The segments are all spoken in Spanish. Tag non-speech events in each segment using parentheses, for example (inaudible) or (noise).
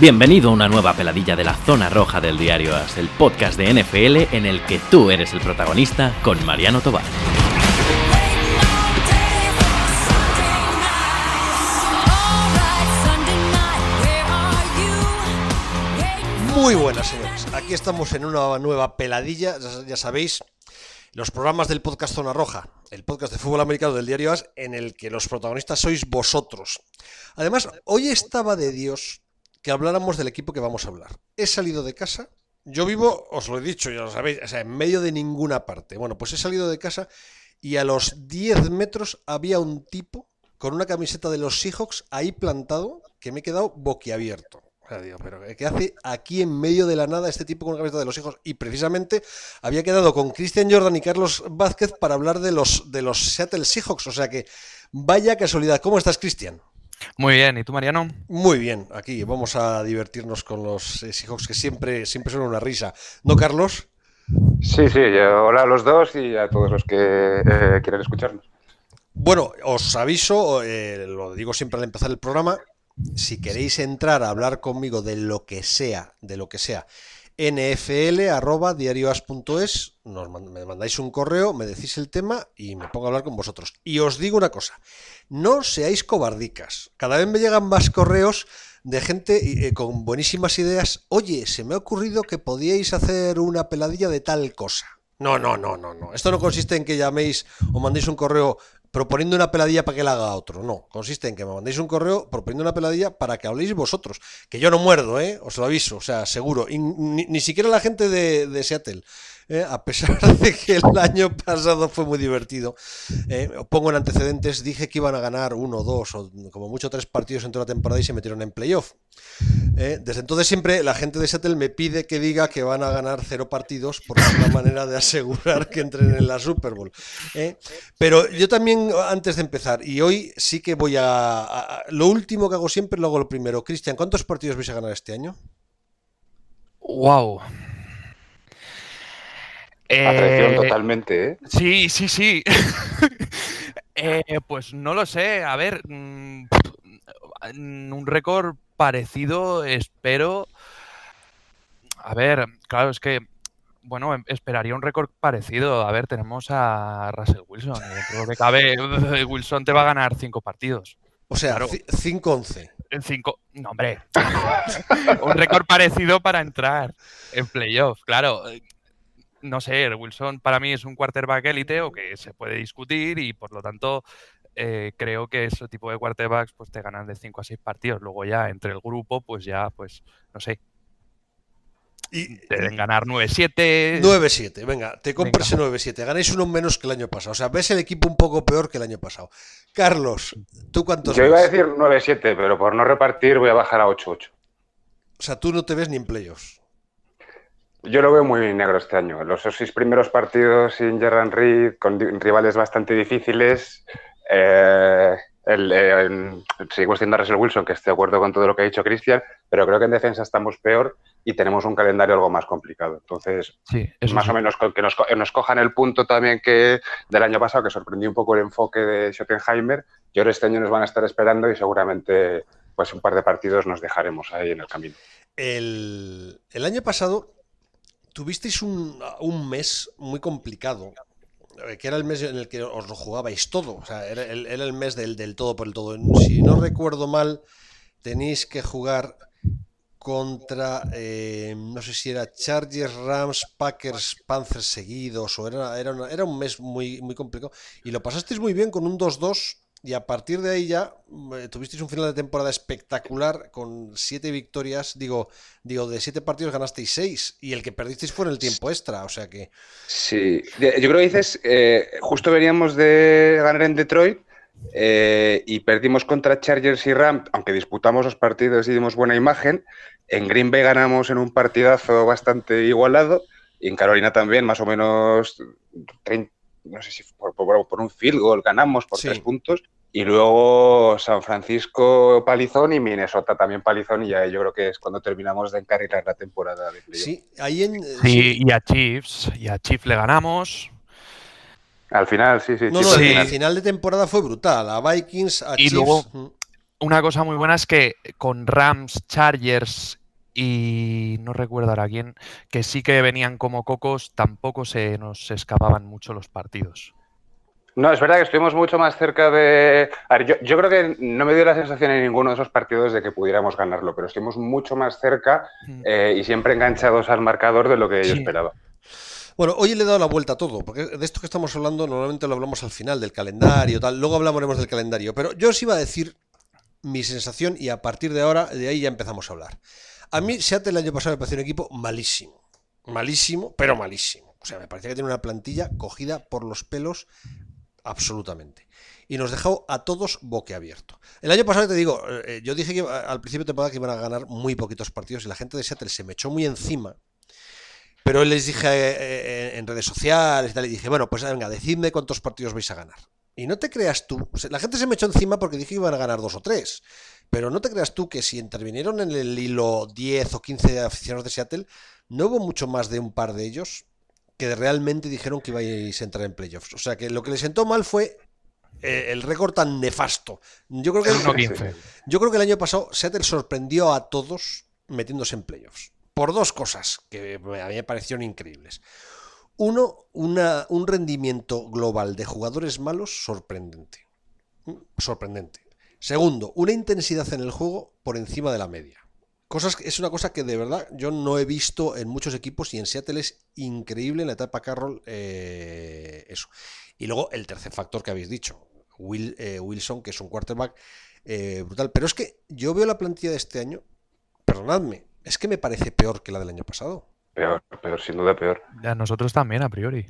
Bienvenido a una nueva peladilla de la zona roja del diario As, el podcast de NFL en el que tú eres el protagonista con Mariano Tobar. Muy buenas, señores. Aquí estamos en una nueva peladilla. Ya, ya sabéis, los programas del podcast Zona Roja, el podcast de fútbol americano del diario As, en el que los protagonistas sois vosotros. Además, hoy estaba de Dios que habláramos del equipo que vamos a hablar. He salido de casa. Yo vivo, os lo he dicho, ya lo sabéis, o sea, en medio de ninguna parte. Bueno, pues he salido de casa y a los 10 metros había un tipo con una camiseta de los Seahawks ahí plantado que me he quedado boquiabierto. Digo, pero ¿qué hace aquí en medio de la nada este tipo con una camiseta de los hijos? Y precisamente había quedado con Christian Jordan y Carlos Vázquez para hablar de los, de los Seattle Seahawks. O sea que vaya casualidad. ¿Cómo estás, Cristian? Muy bien, ¿y tú, Mariano? Muy bien, aquí vamos a divertirnos con los eh, Seahawks que siempre, siempre son una risa. ¿No, Carlos? Sí, sí, yo- hola a los dos y a todos los que eh, quieran escucharnos. Bueno, os aviso, eh, lo digo siempre al empezar el programa, si queréis entrar a hablar conmigo de lo que sea, de lo que sea, nfl.diarioas.es, nos me mandáis un correo, me decís el tema y me pongo a hablar con vosotros. Y os digo una cosa, no seáis cobardicas. Cada vez me llegan más correos de gente eh, con buenísimas ideas. Oye, se me ha ocurrido que podíais hacer una peladilla de tal cosa. No, no, no, no, no. Esto no consiste en que llaméis o mandéis un correo proponiendo una peladilla para que la haga otro. No, consiste en que me mandéis un correo proponiendo una peladilla para que habléis vosotros. Que yo no muerdo, ¿eh? Os lo aviso, o sea, seguro. Y ni, siquiera la gente de, de Seattle. ¿Eh? A pesar (laughs) de que el año pasado fue muy divertido. Eh, os pongo en antecedentes, dije que iban a ganar uno, dos o como mucho tres partidos en toda la temporada y se metieron en playoff. Eh, desde entonces siempre la gente de Seattle me pide que diga que van a ganar cero partidos porque es una (laughs) manera de asegurar que entren en la Super Bowl. ¿eh? Pero yo también, antes de empezar, y hoy sí que voy a, a- a- Lo último que hago siempre lo hago lo primero. Cristian, ¿cuántos partidos vais a ganar este año? ¡Wow! A traición Eh, totalmente, ¿eh? Sí, sí, sí. (laughs) Eh, pues no lo sé. A ver, mm, un récord parecido, espero. A ver, claro, es que, bueno, em- esperaría un récord parecido. A ver, tenemos a Russell Wilson. lo que cabe, (laughs) Wilson te va a ganar cinco partidos. O sea, Claro. ci- 5-11. En cinco. No, hombre. (laughs) un récord parecido para entrar en playoff. Claro. No sé, Wilson para mí es un quarterback élite o que se puede discutir y por lo tanto eh, creo que ese tipo de quarterbacks pues te ganan de 5 a 6 partidos. Luego ya entre el grupo pues ya pues no sé, Y deben ganar 9-7. 9-7, venga, te ese 9-7. Ganáis uno menos que el año pasado. O sea, ves el equipo un poco peor que el año pasado. Carlos, ¿tú cuántos Yo iba a ves? decir 9-7, pero por no repartir voy a bajar a 8-8. O sea, tú no te ves ni en playoffs. Yo lo veo muy negro este año. Los seis primeros partidos sin Jerran Reed, con rivales bastante difíciles. eh, el, eh, en- sigo siendo Russell Wilson, que estoy de acuerdo con todo lo que ha dicho Cristian, pero creo que en defensa estamos peor y tenemos un calendario algo más complicado. Entonces, Sí, eso más sí. o menos que nos, co- nos cojan el punto también que del año pasado, que sorprendió un poco el enfoque de Schottenheimer. Yo creo que este año nos van a estar esperando y seguramente pues un par de partidos nos dejaremos ahí en el camino. El, el año pasado tuvisteis un, un mes muy complicado, eh, que era el mes en el que os lo jugabais todo. O sea, era el, mes del, del todo por el todo. Si no recuerdo mal, tenéis que jugar contra, eh, no sé si era Chargers, Rams, Packers, Panthers seguidos, o era, era, era un mes muy, muy complicado. Y lo pasasteis muy bien con un 2-2. Y a partir de ahí ya eh, tuvisteis un final de temporada espectacular con siete victorias. Digo, digo, de siete partidos ganasteis seis. Y el que perdisteis fue en el tiempo extra. O sea que. Sí, yo creo que dices, eh, justo veníamos de ganar en Detroit eh, y perdimos contra Chargers y Rams, aunque disputamos los partidos y dimos buena imagen. En Green Bay ganamos en un partidazo bastante igualado y en Carolina también, más o menos, 30 no sé si por, por- por un field goal ganamos por Sí. tres puntos. Y luego San Francisco palizón y Minnesota también palizón y ya yo creo que es cuando terminamos de encarrilar la temporada de. Sí, ahí en. eh, Sí, y a Chiefs, y a Chiefs le ganamos. Al final, sí, sí. No, sí, no, al el final. final de temporada fue brutal. A Vikings, a Y Chiefs. luego- mm. una cosa muy buena es que con Rams, Chargers y no recuerdo ahora quién, que sí que venían como cocos, tampoco se nos escapaban mucho los partidos. No, es verdad que estuvimos mucho más cerca de. A ver, yo, yo, creo que no me dio la sensación en ninguno de esos partidos de que pudiéramos ganarlo, pero estuvimos mucho más cerca eh, y siempre enganchados al marcador de lo que yo esperaba. Bueno, hoy le he dado la vuelta a todo, porque de esto que estamos hablando normalmente lo hablamos al final del calendario, tal. Luego hablaremos del calendario, pero yo os iba a decir mi sensación y a partir de ahora, de ahí ya empezamos a hablar. A mí Seattle el año pasado me pareció un equipo malísimo, malísimo, pero malísimo. O sea, me parecía que tiene una plantilla cogida por los pelos absolutamente. Y nos dejó a todos boquiabierto. El año pasado te digo, eh, yo dije que al principio de temporada que iban a ganar muy poquitos partidos y la gente de Seattle se me echó muy encima. Pero les dije eh, eh, en redes sociales y tal, y dije, bueno, pues venga, decidme cuántos partidos vais a ganar. Y no te creas tú, la gente se me echó encima porque dije que iban a ganar dos o tres. Pero no te creas tú que si intervinieron en el hilo 10 o 15 aficionados de Seattle, no hubo mucho más de un par de ellos que realmente dijeron que ibais a entrar en playoffs. O sea que lo que les sentó mal fue eh, el récord tan nefasto. Yo creo, que, yo creo que el año pasado Seattle sorprendió a todos metiéndose en playoffs. Por dos cosas que a mí me parecieron increíbles. Uno, una, un rendimiento global de jugadores malos sorprendente. Sorprendente. Segundo, una intensidad en el juego por encima de la media. Es una cosa que de verdad yo no he visto en muchos equipos y en Seattle es increíble en la etapa Carroll eh, eso. Y luego el tercer factor que habéis dicho, Will, eh, Wilson, que es un quarterback eh, brutal. Pero es que yo veo la plantilla de este año, perdonadme, es que me parece peor que la del año pasado. Peor, peor, sin duda peor. A nosotros también, a priori.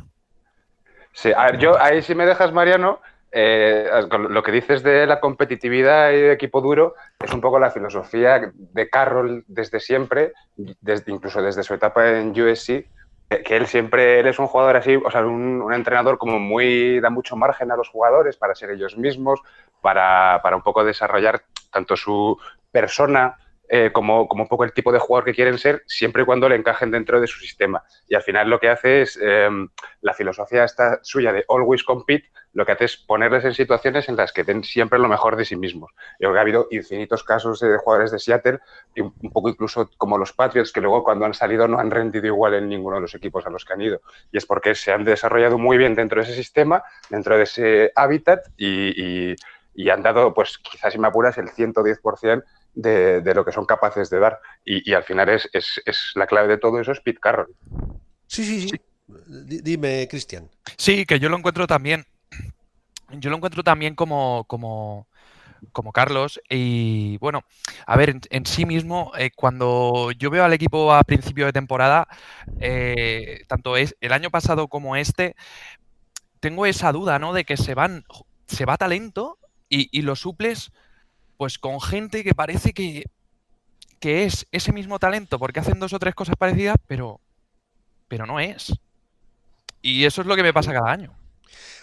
Sí, a ver, yo ahí si me dejas, Mariano, eh, lo que dices de la competitividad y de equipo duro es un poco la filosofía de Carroll desde siempre, desde, incluso desde su etapa en USC, que él siempre él es un jugador así, o sea, un, entrenador como muy, da mucho margen a los jugadores para ser ellos mismos, para, para un poco desarrollar tanto su persona eh, como, como, un poco el tipo de jugador que quieren ser, siempre y cuando le encajen dentro de su sistema. Y al final lo que hace es, em, la filosofía esta suya de always compete, lo que hace es ponerles en situaciones en las que den siempre lo mejor de sí mismos. Yo creo que ha habido infinitos casos de jugadores de Seattle, y un poco incluso como los Patriots, que luego cuando han salido no han rendido igual en ninguno de los equipos a los que han ido. Y es porque se han desarrollado muy bien dentro de ese sistema, dentro de ese hábitat y, y, y han dado, pues quizás si me apuras, el 110% de, lo que son capaces de dar. Y, al final es, la clave de todo eso es Pete Carroll. Sí, sí, sí. Dime, Cristian. Sí, que yo lo encuentro también. Yo lo encuentro también como, como, como Carlos. Y bueno, a ver, en, sí mismo, eh, cuando yo veo al equipo a principio de temporada, eh, tanto es el año pasado como este, tengo esa duda, ¿no? De que se van, se va talento y, y lo suples pues con gente que parece que, que es ese mismo talento, porque hacen dos o tres cosas parecidas, pero, pero no es. Y eso es lo que me pasa cada año.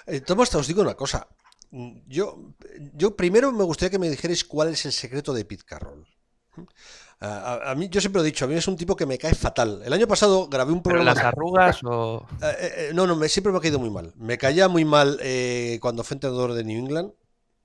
Eh, Tomás, os digo una cosa. Yo, yo primero me gustaría que me dijerais cuál es el secreto de Pete Carroll. A, mí, yo siempre lo he dicho, a mí es un tipo que me cae fatal. El año pasado grabé un programa. ¿Las arrugas o.? (laughs) Eh, eh, no, no, me, siempre me ha caído muy mal. Me caía muy mal cuando fue entrenador de New England.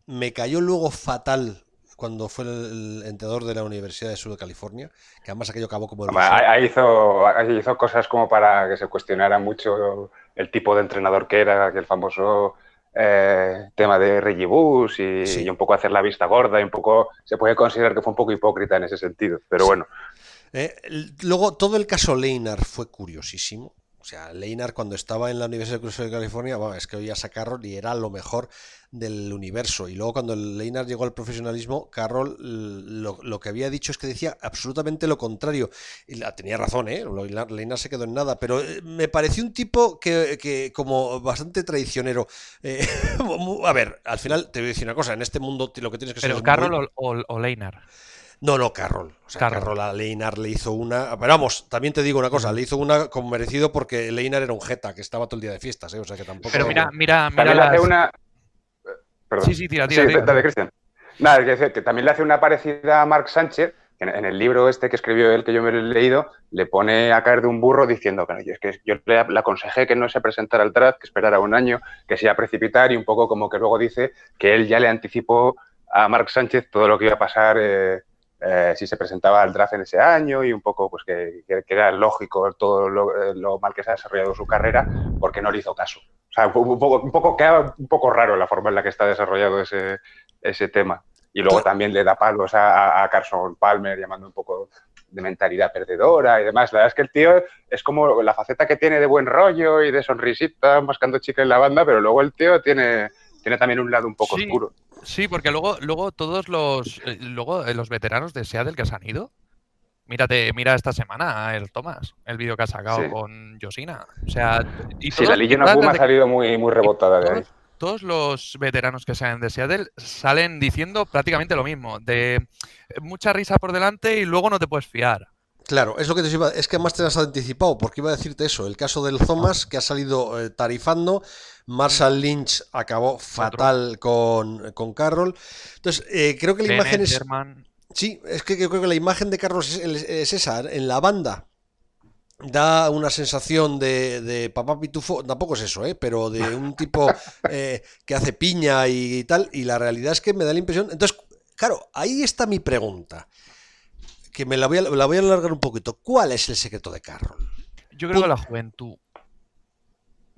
Me cayó luego fatal cuando fue el, entrenador de la Universidad de Sur de California, que además aquello acabó como... ahí, hizo, hizo cosas como para que se cuestionara mucho el tipo de entrenador que era, aquel famoso eh, tema de Reggie Bush y, un poco hacer la vista gorda y un poco... Se puede considerar que fue un poco hipócrita en ese sentido, pero bueno. Eh, luego, todo el caso Leinar fue curiosísimo. O sea, Leinar cuando estaba en la Universidad de California, bueno, es que oías a Carroll y era lo mejor del universo. Y luego cuando Leinar llegó al profesionalismo, Carroll lo, que había dicho es que decía absolutamente lo contrario. Y la, tenía razón, ¿eh? Leinar se quedó en nada, pero eh, me pareció un tipo que, como bastante traicionero. Eh, (laughs) a ver, al final te voy a decir una cosa, en este mundo lo que tienes que ser... ¿Pero Carroll o, o Leinar? No, no, Carroll. O sea, Carroll. a Leinar le hizo una. Pero vamos, también te digo una cosa, le hizo una con merecido porque Leinar era un jeta que estaba todo el día de fiestas, ¿eh? O sea que tampoco. Pero mira, mira, mira. Las... hace una. Perdón. Sí, sí, tira, tira. Sí, Dale, Cristian. Nada, es decir, que también le hace una parecida a Mark Sánchez, que en el libro este que escribió él, que yo me lo he leído, le pone a caer de un burro diciendo que es que yo le, aconsejé que no se presentara al draft, que esperara un año, que se iba a precipitar y un poco como que luego dice que él ya le anticipó a Marc Sánchez todo lo que iba a pasar eh, eh, si se presentaba al draft en ese año y un poco pues que, que- era lógico todo lo, eh, lo mal que se ha desarrollado su carrera porque no le hizo caso. O sea, un poco, un poco queda un poco raro la forma en la que está desarrollado ese, ese tema. Y luego también le da palos a, a- Carson Palmer llamando un poco de mentalidad perdedora y demás. La verdad es que el tío es como la faceta que tiene de buen rollo y de sonrisita, mascando chica en la banda, pero luego el tío tiene, tiene también un lado un poco Sí. oscuro. Sí, porque luego, luego todos los, eh, luego eh, los veteranos de Seattle que se han ido. Mírate, mira esta semana el Thomas, el vídeo que ha sacado Sí. con Josina. O sea, y Sí, la Legion of Boom ha salido muy, muy rebotada de ahí. todos, todos los veteranos que salen de Seattle salen diciendo prácticamente lo mismo, de eh, mucha risa por delante y luego no te puedes fiar. Claro, es lo que te iba, es que además te has anticipado, porque iba a decirte eso, el caso del Thomas que ha salido eh, tarifando, Marshall Lynch acabó fatal con, con Carroll. Entonces, eh, creo que la Bennett, imagen es... Sí, es que creo que la imagen de Carlos es, es esa, en la banda. Da una sensación de, de papá pitufo, tampoco es eso, ¿eh? pero de un (laughs) tipo eh, que hace piña y tal, y la realidad es que me da la impresión... Entonces, claro, ahí está mi pregunta, que me la voy a, la voy a alargar un poquito. ¿Cuál es el secreto de Carroll? Yo creo que la juventud.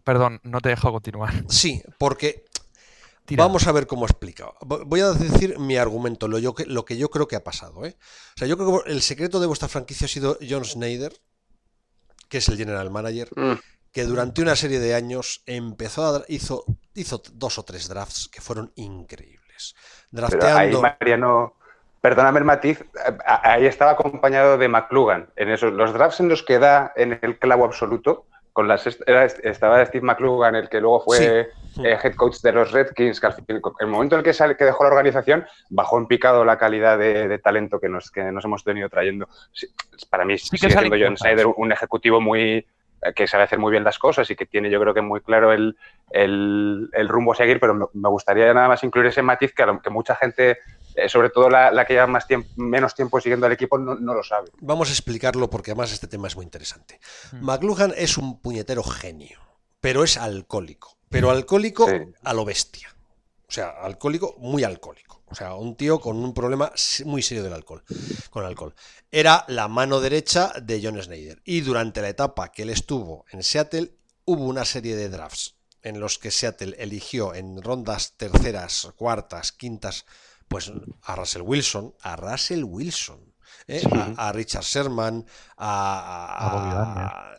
Perdón, no te dejo continuar. Sí, porque Tira. Vamos a ver cómo explica. Vo- Voy a decir mi argumento, lo, yo que, lo que yo creo que ha pasado. ¿eh? O sea, yo creo que el secreto de vuestra franquicia ha sido John Snyder, que es el general manager, Mm. que durante una serie de años empezó a hizo, hizo dos o tres drafts que fueron increíbles. Pero ahí, Drafteando. Mariano, perdóname el matiz, eh, ahí estaba acompañado de McLugan. En esos, los drafts en los que da en el clavo absoluto, con las, era- estaba Steve McLugan, el que luego fue Sí. eh, head coach de los Redskins, que al fin- el momento en el que, sale, que dejó la organización, bajó en picado la calidad de, de talento que nos, que nos hemos tenido trayendo. Sí, para mí Sí sigue siendo John. Snyder un ejecutivo muy eh, que sabe hacer muy bien las cosas y que tiene yo creo que muy claro el, el- el rumbo a seguir, pero me, me gustaría nada más incluir ese matiz que, a lo- que mucha gente, eh, sobre todo la, la que lleva más tiempo, menos tiempo siguiendo al equipo, no, no lo sabe. Vamos a explicarlo porque además este tema es muy interesante. Mm. McLuhan es un puñetero genio, pero es alcohólico. Pero alcohólico Sí. a lo bestia. O sea, alcohólico, muy alcohólico. O sea, un tío con un problema muy serio del alcohol, con el alcohol. Era la mano derecha de John Snyder. Y durante la etapa que él estuvo en Seattle, hubo una serie de drafts en los que Seattle eligió en rondas terceras, cuartas, quintas, pues a Russell Wilson, a Russell Wilson, ¿eh? Sí. a, a Richard Sherman, a,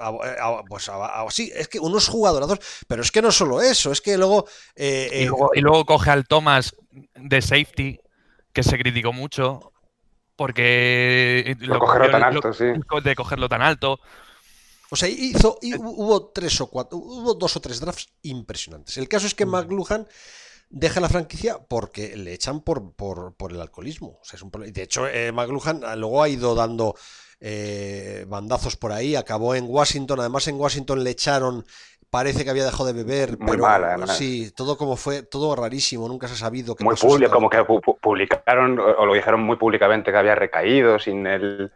A pues a- a- sí, es que unos jugadorazos, pero es que no solo eso, es que luego, eh, Y eh, luego, y luego coge al Thomas de safety, que se criticó mucho, porque... Por cogerlo cogió- tan lo- alto, sí. De cogerlo tan alto. o sea, hizo, hubo tres o cuatro, hubo dos o tres drafts impresionantes. El caso es que McLuhan deja la franquicia porque le echan por, por, por el alcoholismo. O sea, es un De hecho, eh, McLuhan ah, luego ha ido dando eh, bandazos por ahí, acabó en Washington, además en Washington le echaron, parece que había dejado de beber, Muy pero mal, además. sí, todo como fue, todo rarísimo, nunca se ha sabido qué Muy público, como que pu- pu- publicaron o lo dijeron muy públicamente que había recaído sin el-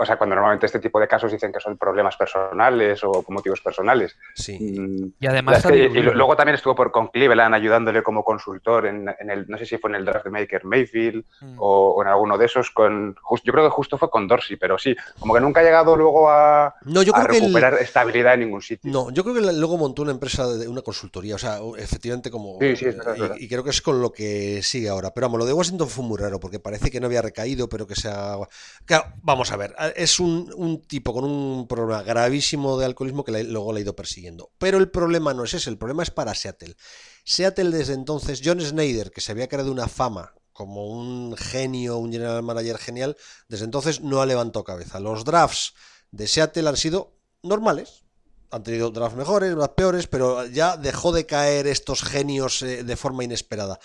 O sea, cuando normalmente este tipo de casos dicen que son problemas personales o motivos personales. Sí. Mm, Y además... Es que- ha y luego también estuvo por, con Cleveland ayudándole como consultor en, en el, no sé si fue en el draft de Maker Mayfield Mm. o, o en alguno de esos con, yo creo que justo fue con Dorsey, pero sí, como que nunca ha llegado luego a, No, yo a creo que el- recuperar estabilidad en ningún sitio. No, yo creo que luego montó una empresa de una consultoría, o sea, efectivamente como... Sí, sí, es verdad, es verdad. y, y creo que es con lo que sigue ahora. Pero vamos, lo de Washington fue muy raro, porque parece que no había recaído, pero que sea... Claro, vamos a ver, es un, un tipo con un problema gravísimo de alcoholismo que luego le ha ido persiguiendo. Pero el problema no es ese, el problema es para Seattle. Seattle desde entonces, John Snyder, que se había creado una fama como un genio, un general manager genial, desde entonces no ha levantado cabeza. Los drafts de Seattle han sido normales, han tenido drafts mejores, drafts peores, pero ya dejó de caer estos genios eh, de forma inesperada.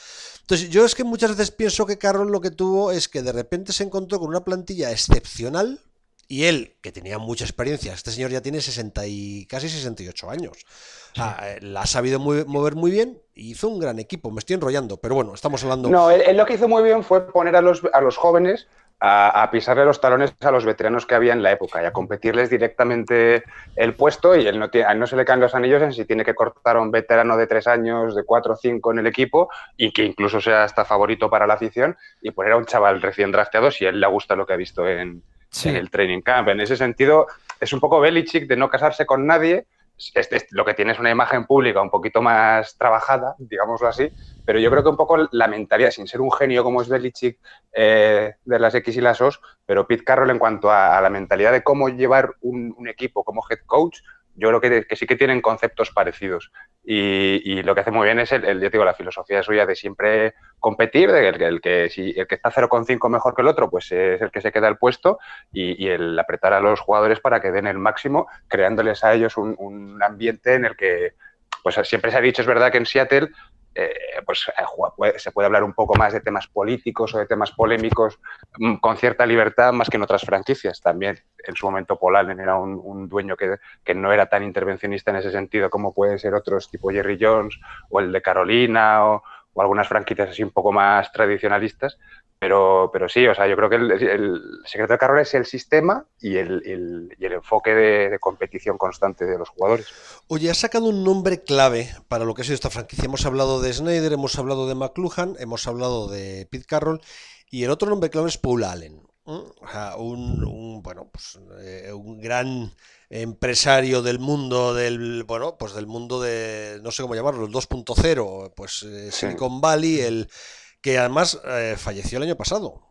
Entonces, yo es que muchas veces pienso que Carroll lo que tuvo es que de repente se encontró con una plantilla excepcional y él, que tenía mucha experiencia, este señor ya tiene 60 y casi 68 años. O sea, eh, la ha sabido muy- mover muy bien y hizo un gran equipo. Me estoy enrollando, pero bueno, estamos hablando. No, él, él lo que hizo muy bien fue poner a los, a los jóvenes a, pisarle los talones a los veteranos que había en la época y a competirles directamente el puesto y él no, tiene, a él no se le caen los anillos en si tiene que cortar a un veterano de tres años, de cuatro o cinco en el equipo y que incluso sea hasta favorito para la afición y poner a un chaval recién drafteado si a él le gusta lo que ha visto en, en el training camp. En ese sentido, es un poco Belichick de no casarse con nadie lo que tiene es una imagen pública un poquito más trabajada, digámoslo así, pero yo creo que un poco la mentalidad, sin ser un genio como es Belichick eh, de las X y las O's, pero Pete Carroll en cuanto a, la mentalidad de cómo llevar un, equipo como head coach, yo creo que, sí que tienen conceptos parecidos. Y, lo que hace muy bien es, el, yo digo, la filosofía suya de siempre competir, de que el, que, si el que está 0,5 mejor que el otro, pues es el que se queda el puesto y, el apretar a los jugadores para que den el máximo, creándoles a ellos un ambiente en el que, pues siempre se ha dicho, es verdad que en Seattle eh, pues eh, se puede hablar un poco más de temas políticos o de temas polémicos mm, con cierta libertad más que en otras franquicias. También en su momento Paul Allen era un, dueño que, que, no era tan intervencionista en ese sentido como puede ser otros tipo Jerry Jones o el de Carolina o, o algunas franquicias así un poco más tradicionalistas, pero, pero sí, o sea, yo creo que el, secreto de Carroll es el sistema y el, enfoque de, competición constante de los jugadores. Oye, has sacado un nombre clave para lo que ha sido esta franquicia. Hemos hablado de Snyder, hemos hablado de McLuhan, hemos hablado de Pete Carroll y el otro nombre clave es Paul Allen. un, bueno, pues, eh, un gran empresario del mundo del bueno pues del mundo de no sé cómo llamarlo el 2.0 pues eh, Silicon Valley el que además eh, falleció el año pasado.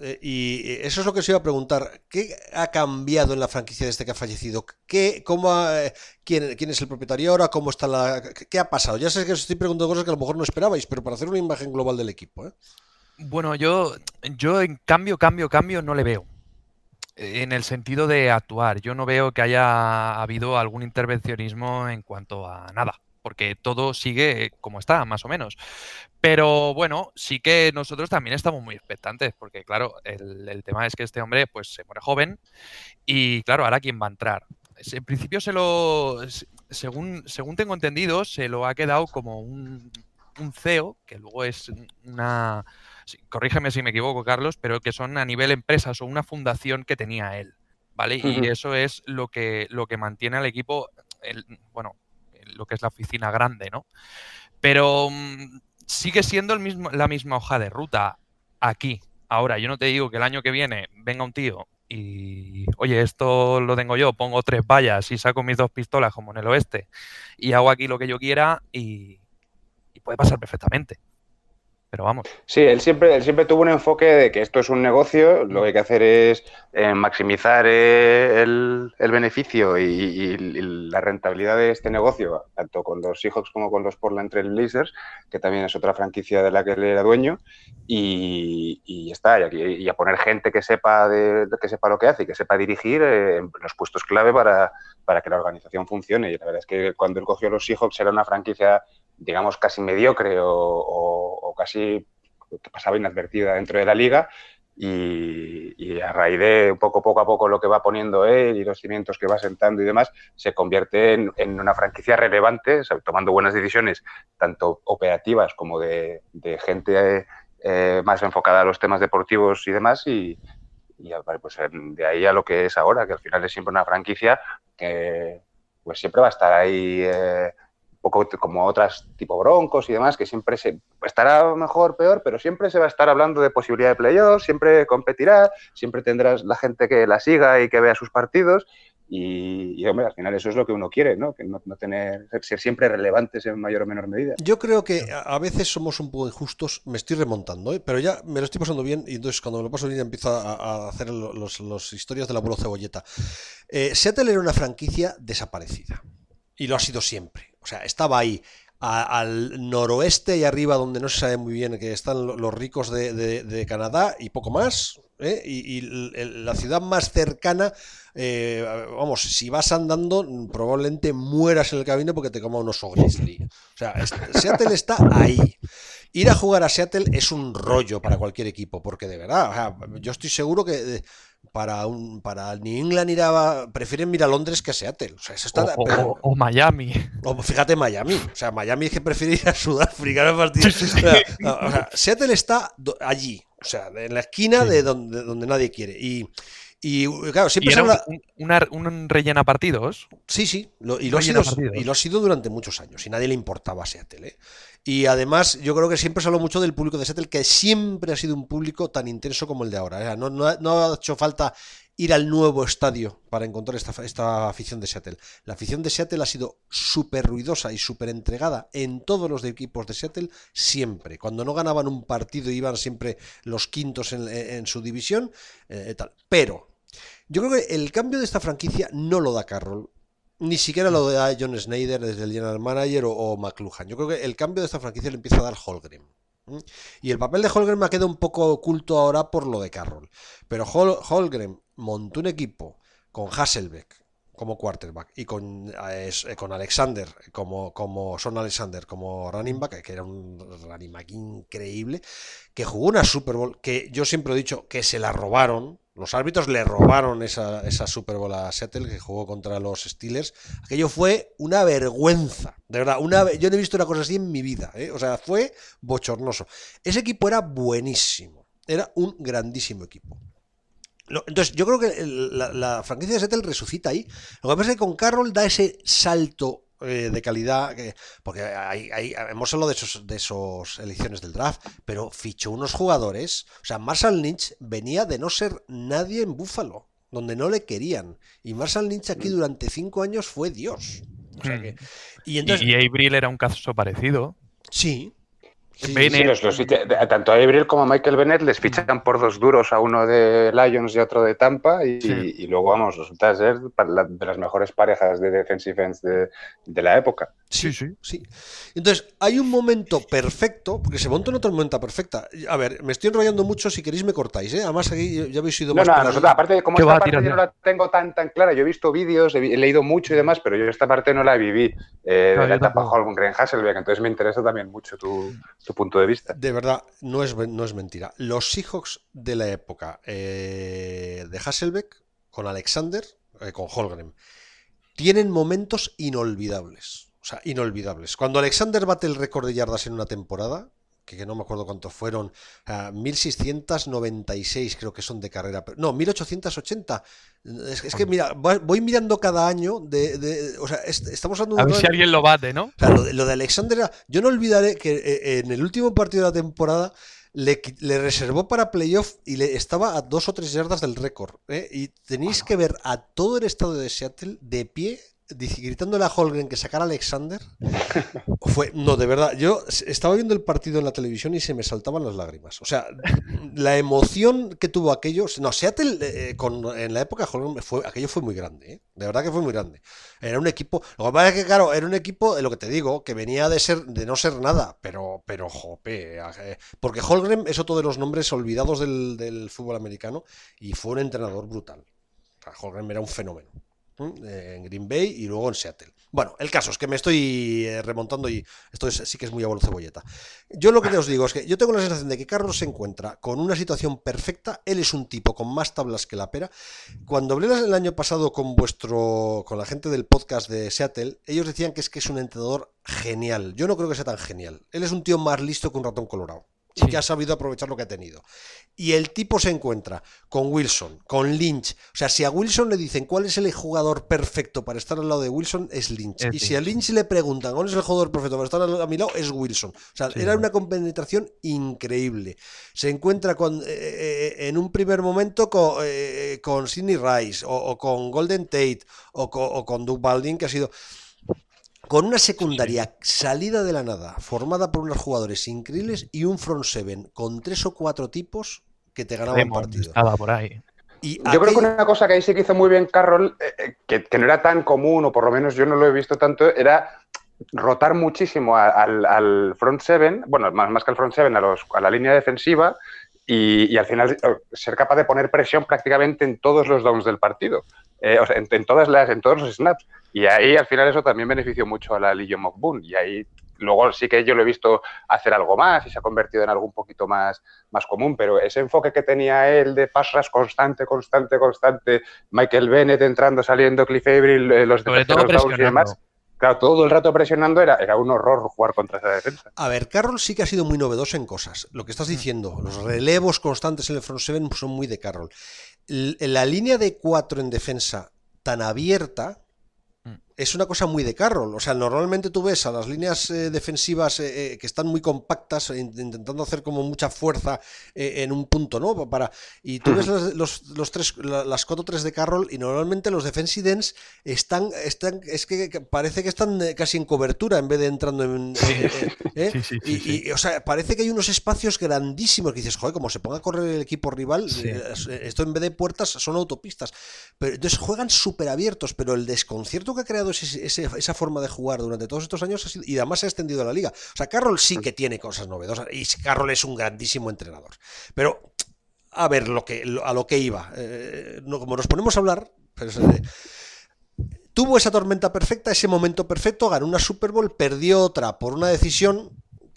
Eh, y eso es lo que se iba a preguntar. Qué ha cambiado en la franquicia desde que ha fallecido qué cómo quién, quién es el propietario ahora cómo está la qué ha pasado ya sé que os estoy preguntando cosas que a lo mejor no esperabais pero para hacer una imagen global del equipo bueno yo yo en cambio cambio cambio no le veo. En el sentido de actuar. Yo no veo que haya habido algún intervencionismo en cuanto a nada, porque todo sigue como está, más o menos. Pero bueno, sí que nosotros también estamos muy expectantes, porque claro, el, tema es que este hombre pues se muere joven y claro, ahora quién va a entrar. En principio se lo, según, según tengo entendido, se lo ha quedado como un, un CEO, que luego es una corrígeme si me equivoco, Carlos, pero que son a nivel empresas o una fundación que tenía él, ¿vale? Y eso es lo que, lo que mantiene al equipo, el, bueno, lo que es la oficina grande, ¿no? Pero mm, sigue siendo el mismo, la misma hoja de ruta aquí. Ahora, yo no te digo que el año que viene venga un tío y, oye, esto lo tengo yo, pongo tres vallas y saco mis dos pistolas como en el oeste y hago aquí lo que yo quiera y puede pasar perfectamente pero vamos. Sí, él siempre, él siempre tuvo un enfoque de que esto es un negocio, lo que hay que hacer es eh, maximizar eh, el, beneficio y, la rentabilidad de este negocio, tanto con los Seahawks como con los Portland Trail Blazers, que también es otra franquicia de la que él era dueño, y, y está, y, a poner gente que sepa, de, que sepa lo que hace y que sepa dirigir eh, los puestos clave para, para que la organización funcione. Y la verdad es que cuando él cogió los Seahawks era una franquicia digamos, casi mediocre o, casi pasaba inadvertida dentro de la liga. Y, a raíz de poco, poco a poco lo que va poniendo él y los cimientos que va sentando y demás, se convierte en, una franquicia relevante, tomando buenas decisiones, tanto operativas como de, gente eh, más enfocada a los temas deportivos y demás. Y, pues de ahí a lo que es ahora, que al final es siempre una franquicia que pues siempre va a estar ahí. Eh, poco como otras tipo Broncos y demás, que siempre se estará mejor, peor, pero siempre se va a estar hablando de posibilidad de playoffs, siempre competirá, siempre tendrás la gente que la siga y que vea sus partidos. Y, hombre, al final eso es lo que uno quiere, ¿no? Que no, tener, ser siempre relevantes en mayor o menor medida. Yo creo que a veces somos un poco injustos, me estoy remontando, ¿eh? pero ya me lo estoy pasando bien y entonces cuando me lo paso bien empiezo a, hacer los, historias del abuelo cebolleta. Eh, Seattle era una franquicia desaparecida y lo ha sido siempre. O sea, estaba ahí, al noroeste y arriba, donde no se sabe muy bien que están los ricos de, Canadá y poco más. ¿eh? Y, la ciudad más cercana, eh, vamos, si vas andando, probablemente mueras en el camino porque te coma un oso grizzly. O sea, Seattle está ahí. Ir a jugar a Seattle es un rollo para cualquier equipo, porque de verdad, yo estoy seguro que eh, para un para New England ir a, prefieren ir a Londres que a Seattle. O, sea, eso está, o, Miami. O fíjate Miami. O sea, Miami es que prefiere ir a Sudáfrica. Seattle está allí. O sea, en la esquina de, donde, donde nadie quiere. Y, y claro, siempre ¿Y se era habla- un, un rellena partidos? Sí, sí, lo- y, lo ha sido, partidos. y lo ha sido durante muchos años y nadie le importaba a Seattle. ¿eh? Y además, yo creo que siempre se habló mucho del público de Seattle, que siempre ha sido un público tan intenso como el de ahora. ¿eh? No, no ha- no ha hecho falta ir al nuevo estadio para encontrar esta, esta afición de Seattle. La afición de Seattle ha sido súper ruidosa y súper entregada en todos los equipos de Seattle siempre. Cuando no ganaban un partido iban siempre los quintos en, en su división. eh, tal. Pero yo creo que el cambio de esta franquicia no lo da Carroll. Ni siquiera lo da John Snyder desde el general manager o, McLuhan. Yo creo que el cambio de esta franquicia le empieza a dar Holgren. ¿m? Y el papel de Holgren me ha quedado un poco oculto ahora por lo de Carroll. Pero Hol- Holgren montó un equipo con Hasselbeck como quarterback y con, eh, eh, con Alexander como, como Son Alexander como running back, que era un running back increíble, que jugó una Super Bowl que yo siempre he dicho que se la robaron. Los árbitros le robaron esa, esa Super Bowl a Seattle que jugó contra los Steelers. Aquello fue una vergüenza, de verdad. Una, yo no he visto una cosa así en mi vida. ¿eh? O sea, fue bochornoso. Ese equipo era buenísimo. Era un grandísimo equipo. Entonces, yo creo que la, la franquicia de Seattle resucita ahí. Lo que pasa es que con Carroll da ese salto eh, de calidad, que- porque hay, hay- hemos hablado de esos, de esos elecciones del draft, pero fichó unos jugadores. O sea, Marshall Lynch venía de no ser nadie en Buffalo, donde no le querían. Y Marshall Lynch aquí durante cinco años fue Dios. O sea Mm. que, y entonces, y, y Avril era un caso parecido. sí. Sí, Bennett- Sí, los- los ficha- de- tanto a Abril como a Michael Bennett les fichan por dos duros a uno de Lions y a otro de Tampa y, Sí. y luego, vamos, resulta ser de las mejores parejas de defensive ends de, de la época. Sí, Sí, sí. Entonces, hay un momento perfecto, porque se monta una tormenta perfecta. A ver, me estoy enrollando mucho, si queréis me cortáis, ¿eh? Además aquí ya habéis ido No, más no, nosotros, aparte, como ¿Qué esta parte yo no la tengo tan tan clara, yo he visto vídeos, he, he leído mucho y demás, pero yo esta parte no la viví eh, No, de la etapa tampoco. Holmgren Hasselbeck, entonces me interesa también mucho tu, punto de vista. De verdad, no es, no es mentira. Los Seahawks de la época eh, de Hasselbeck, con Alexander, eh, con Holgren, tienen momentos inolvidables. O sea, inolvidables. Cuando Alexander bate el récord de yardas en una temporada, que, que no me acuerdo cuántos fueron, ah, 1696 creo que son de carrera. pero- No, 1880. Es, es que mira, voy mirando cada año de... de- o sea, es- estamos hablando de A ver si alguien lo bate, ¿no? o sea, lo, de, lo de Alexander, yo no olvidaré que eh, en el último partido de la temporada le, le reservó para playoff y le estaba a dos o tres yardas del récord. ¿eh? Y tenéis que ver a todo el estado de Seattle de pie, gritándole a Holgren que sacara a Alexander. Fue, no, de verdad, yo estaba viendo el partido en la televisión y se me saltaban las lágrimas. O sea, la emoción que tuvo aquello. No, Seattle eh, con, en la época Holgren fue, aquello fue muy grande, ¿eh? de verdad que fue muy grande. Era un equipo. Lo que pasa es que, claro, era un equipo, de lo que te digo, que venía de ser, de no ser nada, pero, pero jope. eh, Porque Holgren es otro de los nombres olvidados del, del fútbol americano y fue un entrenador brutal. O sea, Holmgren era un fenómeno. Eh, En Green Bay y luego en Seattle. Bueno, el caso es que me estoy eh, remontando y esto es- sí que es muy abuelo cebolleta. Yo lo que os digo es que yo tengo la sensación de que Carlos se encuentra con una situación perfecta. Él es un tipo con más tablas que la pera. Cuando hablé el año pasado con vuestro, con la gente del podcast de Seattle, ellos decían que es que es un entrenador genial. Yo no creo que sea tan genial. Él es un tío más listo que un ratón colorado. Y Sí. que ha sabido aprovechar lo que ha tenido. Y el tipo se encuentra con Wilson, con Lynch. O sea, si a Wilson le dicen cuál es el jugador perfecto para estar al lado de Wilson, es Lynch. Es y si a Lynch. Le preguntan cuál es el jugador perfecto para estar al- a mi lado, es Wilson. O sea, Sí. era una compenetración increíble. Se encuentra con, eh, eh, en un primer momento con, eh, con Sidney Rice, o, o con Golden Tate, o con Doug Baldwin, que ha sido con una secundaria salida de la nada, formada por unos jugadores increíbles y un front seven con tres o cuatro tipos que te ganaban estaba por ahí. Y Yo creo que una cosa que ahí sí que hizo muy bien Carroll, eh, eh, que, que no era tan común, o por lo menos yo no lo he visto tanto, era rotar muchísimo al front seven, bueno, más, más que al front seven, a, los, a la línea defensiva, y, y al final eh, ser capaz de poner presión prácticamente en todos los downs del partido, eh, o sea, en, en todas las, en todos los snaps. Y ahí al final eso también benefició mucho a la Legion McBoone. Y ahí luego sí que yo lo he visto hacer algo más y se ha convertido en algo un poquito más, más común, pero ese enfoque que tenía él de pass rush constante, constante, constante, Michael Bennett entrando, saliendo, Cliff Avril, eh, los downs y demás, claro, todo el rato presionando era, era un horror jugar contra esa defensa. A ver, Carroll sí que ha sido muy novedoso en cosas. Lo que estás Mm. diciendo, los relevos constantes en el front seven son muy de Carroll. La línea de cuatro en defensa tan abierta Mm. Es una cosa muy de Carroll. O sea, normalmente tú ves a las líneas eh, defensivas eh, eh, que están muy compactas, in- intentando hacer como mucha fuerza eh, en un punto, ¿no? Para, y tú ves los, los- los tres, la- las 4-3 de Carroll y normalmente los defensive ends están, están es que parece que están casi en cobertura en vez de entrando en... Sí, sí, sí, y, y, o sea, parece que hay unos espacios grandísimos que dices, joder, como se ponga a correr el equipo rival, esto en vez de puertas son autopistas. Pero entonces juegan súper abiertos, pero el desconcierto que ha creado esa forma de jugar durante todos estos años y además se ha extendido a la liga. O sea, Carroll sí que tiene cosas novedosas y Carroll es un grandísimo entrenador. Pero a ver lo que, a lo que iba. Eh, como nos ponemos a hablar, pues, eh, tuvo esa tormenta perfecta, ese momento perfecto, ganó una Super Bowl, perdió otra por una decisión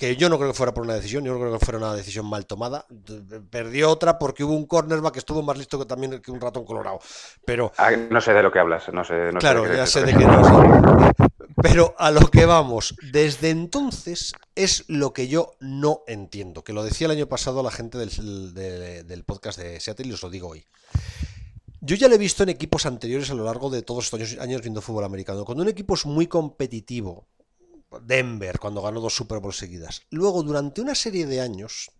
que yo no creo que fuera por una decisión, yo no creo que fuera una decisión mal tomada. Perdió otra porque hubo un cornerback que estuvo más listo que también que un ratón colorado. Pero Ah, no sé de lo que hablas, no sé. no sé claro, de qué ya sé de qué no. Pero a lo que vamos, desde entonces es lo que yo no entiendo, que lo decía el año pasado la gente del, de- del podcast de Seattle y os lo digo hoy. Yo ya lo he visto en equipos anteriores a lo largo de todos estos años, años viendo fútbol americano. Cuando un equipo es muy competitivo, Denver, cuando ganó dos Super Bowls seguidas, luego durante una serie de años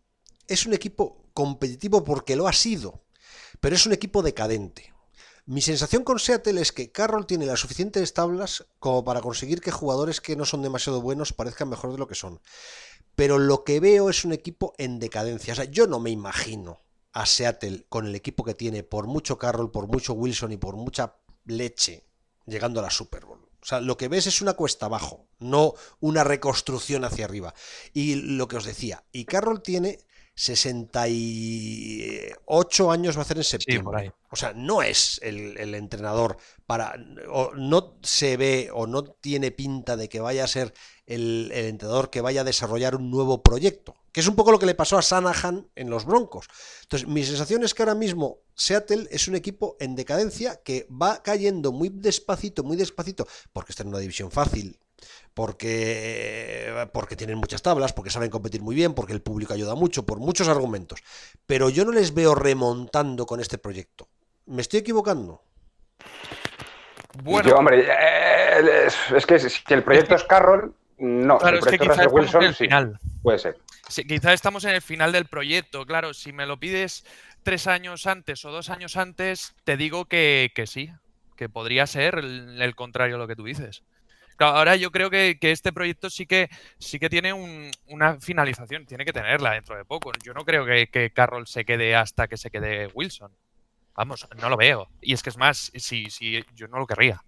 es un equipo competitivo porque lo ha sido, pero es un equipo decadente. Mi sensación con Seattle es que Carroll tiene las suficientes tablas como para conseguir que jugadores que no son demasiado buenos parezcan mejor de lo que son. Pero lo que veo es un equipo en decadencia. O sea, yo no me imagino a Seattle con el equipo que tiene, por mucho Carroll, por mucho Wilson y por mucha leche, llegando a la Super Bowl. O sea, lo que ves es una cuesta abajo, no una reconstrucción hacia arriba. Y lo que os decía, y Carroll tiene 68 años va a hacer en septiembre. O sea, no es el, el entrenador para. O no se ve o no tiene pinta de que vaya a ser el, el entrenador que vaya a desarrollar un nuevo proyecto. Que es un poco lo que le pasó a Sanahan en los Broncos. Entonces, mi sensación es que ahora mismo Seattle es un equipo en decadencia que va cayendo muy despacito, muy despacito, porque está en una división fácil, porque, porque tienen muchas tablas, porque saben competir muy bien, porque el público ayuda mucho, por muchos argumentos. Pero yo no les veo remontando con este proyecto. ¿Me estoy equivocando? Bueno, Yo, hombre, eh, es, es que si el proyecto es Carroll, no. claro, el es que proyecto quizá Russell estamos en Wilson, el sí, final. puede ser. Sí, quizá estamos en el final del proyecto. Claro, si me lo pides tres años antes o dos años antes, te digo que, que sí, que podría ser el, el contrario a lo que tú dices. Claro, ahora yo creo que, que este proyecto sí que sí que tiene un- una finalización, tiene que tenerla dentro de poco. Yo no creo que, que Carroll se quede hasta que se quede Wilson. Vamos, no lo veo. Y es que es más, si, si yo no lo querría.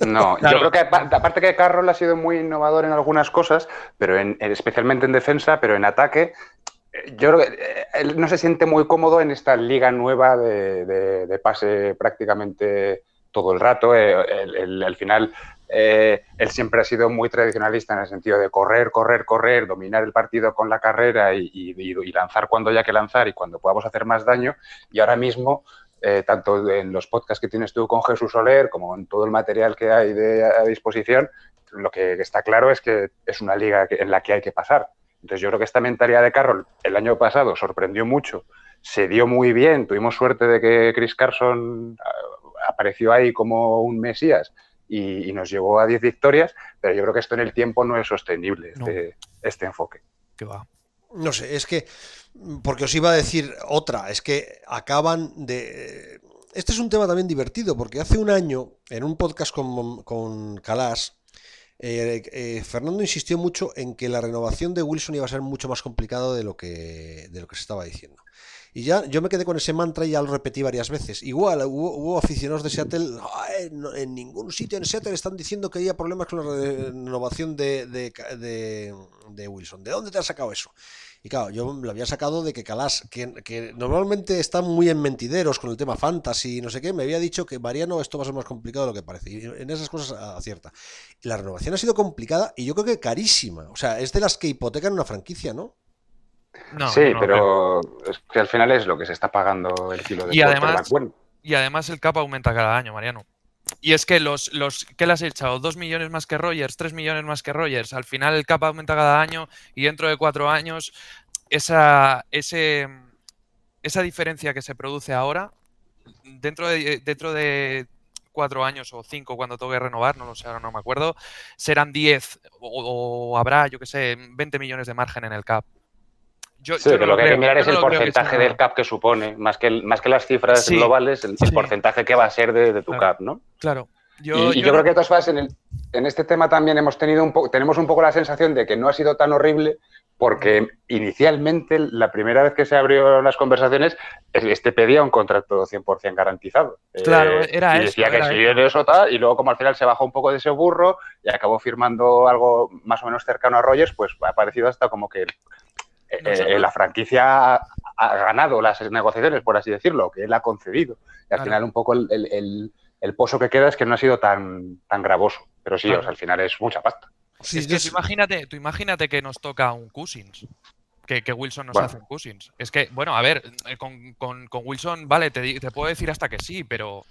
No, Claro. yo creo que apa- aparte que Carroll ha sido muy innovador en algunas cosas, pero en, en- especialmente en defensa, pero en ataque, eh, yo creo que eh, él no se siente muy cómodo en esta liga nueva de, de- de pase prácticamente todo el rato. Eh, al final, eh, él siempre ha sido muy tradicionalista en el sentido de correr, correr, correr, dominar el partido con la carrera y, y- y lanzar cuando haya que lanzar y cuando podamos hacer más daño. Y ahora mismo eh, tanto en los podcasts que tienes tú con Jesús Soler como en todo el material que hay de, a disposición, lo que está claro es que es una liga en la que hay que pasar. Entonces yo creo que esta mentalidad de Carroll el año pasado sorprendió mucho, se dio muy bien, tuvimos suerte de que Chris Carson ah, apareció ahí como un mesías y, y nos llevó a 10 victorias, pero yo creo que esto en el tiempo no es sostenible, No. este, este enfoque. Que va. No sé, es que, porque os iba a decir otra, es que acaban de... Este es un tema también divertido, porque hace un año, en un podcast con, con Calas, eh, eh, Fernando insistió mucho en que la renovación de Wilson iba a ser mucho más complicado de lo que, de lo que se estaba diciendo. Y ya yo me quedé con ese mantra y ya lo repetí varias veces. Igual, hubo, aficionados de Seattle, "Ay, no- en ningún sitio en Seattle están diciendo que había problemas con la renovación de, de, de- Wilson. ¿De dónde te has sacado eso? Y claro, yo lo había sacado de que Calas, que, que normalmente están muy en mentideros con el tema fantasy y no sé qué, me había dicho que Mariano esto va a ser más complicado de lo que parece. Y en esas cosas acierta. Y la renovación ha sido complicada y yo creo que carísima. O sea, es de las que hipotecan una franquicia, ¿no? No, sí, no pero es que al final es lo que se está pagando el kilo de Y además- bueno. Y además el cap aumenta cada año, Mariano. Y es que los, los ¿qué le has echado? ¿Dos millones más que Rogers? ¿Tres millones más que Rogers? Al final el cap aumenta cada año y dentro de cuatro años esa, ese, esa diferencia que se produce ahora, dentro de, dentro de cuatro años o cinco cuando toque renovar, no lo sé, ahora no me acuerdo, serán 10 o, habrá, yo qué sé, 20 millones de margen en el cap. Yo, sí, que lo que hay que mirar es el porcentaje del cap que supone, más que, más que las cifras globales, el, porcentaje que va a ser de, tu cap, ¿no? Claro. Yo, y, yo, creo que todas en, en este tema también hemos tenido un poco, tenemos un poco la sensación de que no ha sido tan horrible porque inicialmente, la primera vez que se abrieron las conversaciones, este pedía un contrato 100% garantizado. Claro, eh, era y decía que sí, eso tal, y luego como al final se bajó un poco de ese burro y acabó firmando algo más o menos cercano a Rogers, pues ha parecido hasta como que eh, eh, la franquicia ha, ganado las negociaciones, por así decirlo, que él ha concedido. Y al final un poco el, pozo que queda es que no ha sido tan, tan gravoso. Pero sí, al final es mucha pasta es que tú imagínate, tú imagínate que nos toca un Cousins. Que, Wilson nos hace un Cousins. Es que, bueno, a ver, eh, con, Wilson, vale, te, te, puedo decir hasta que sí, pero,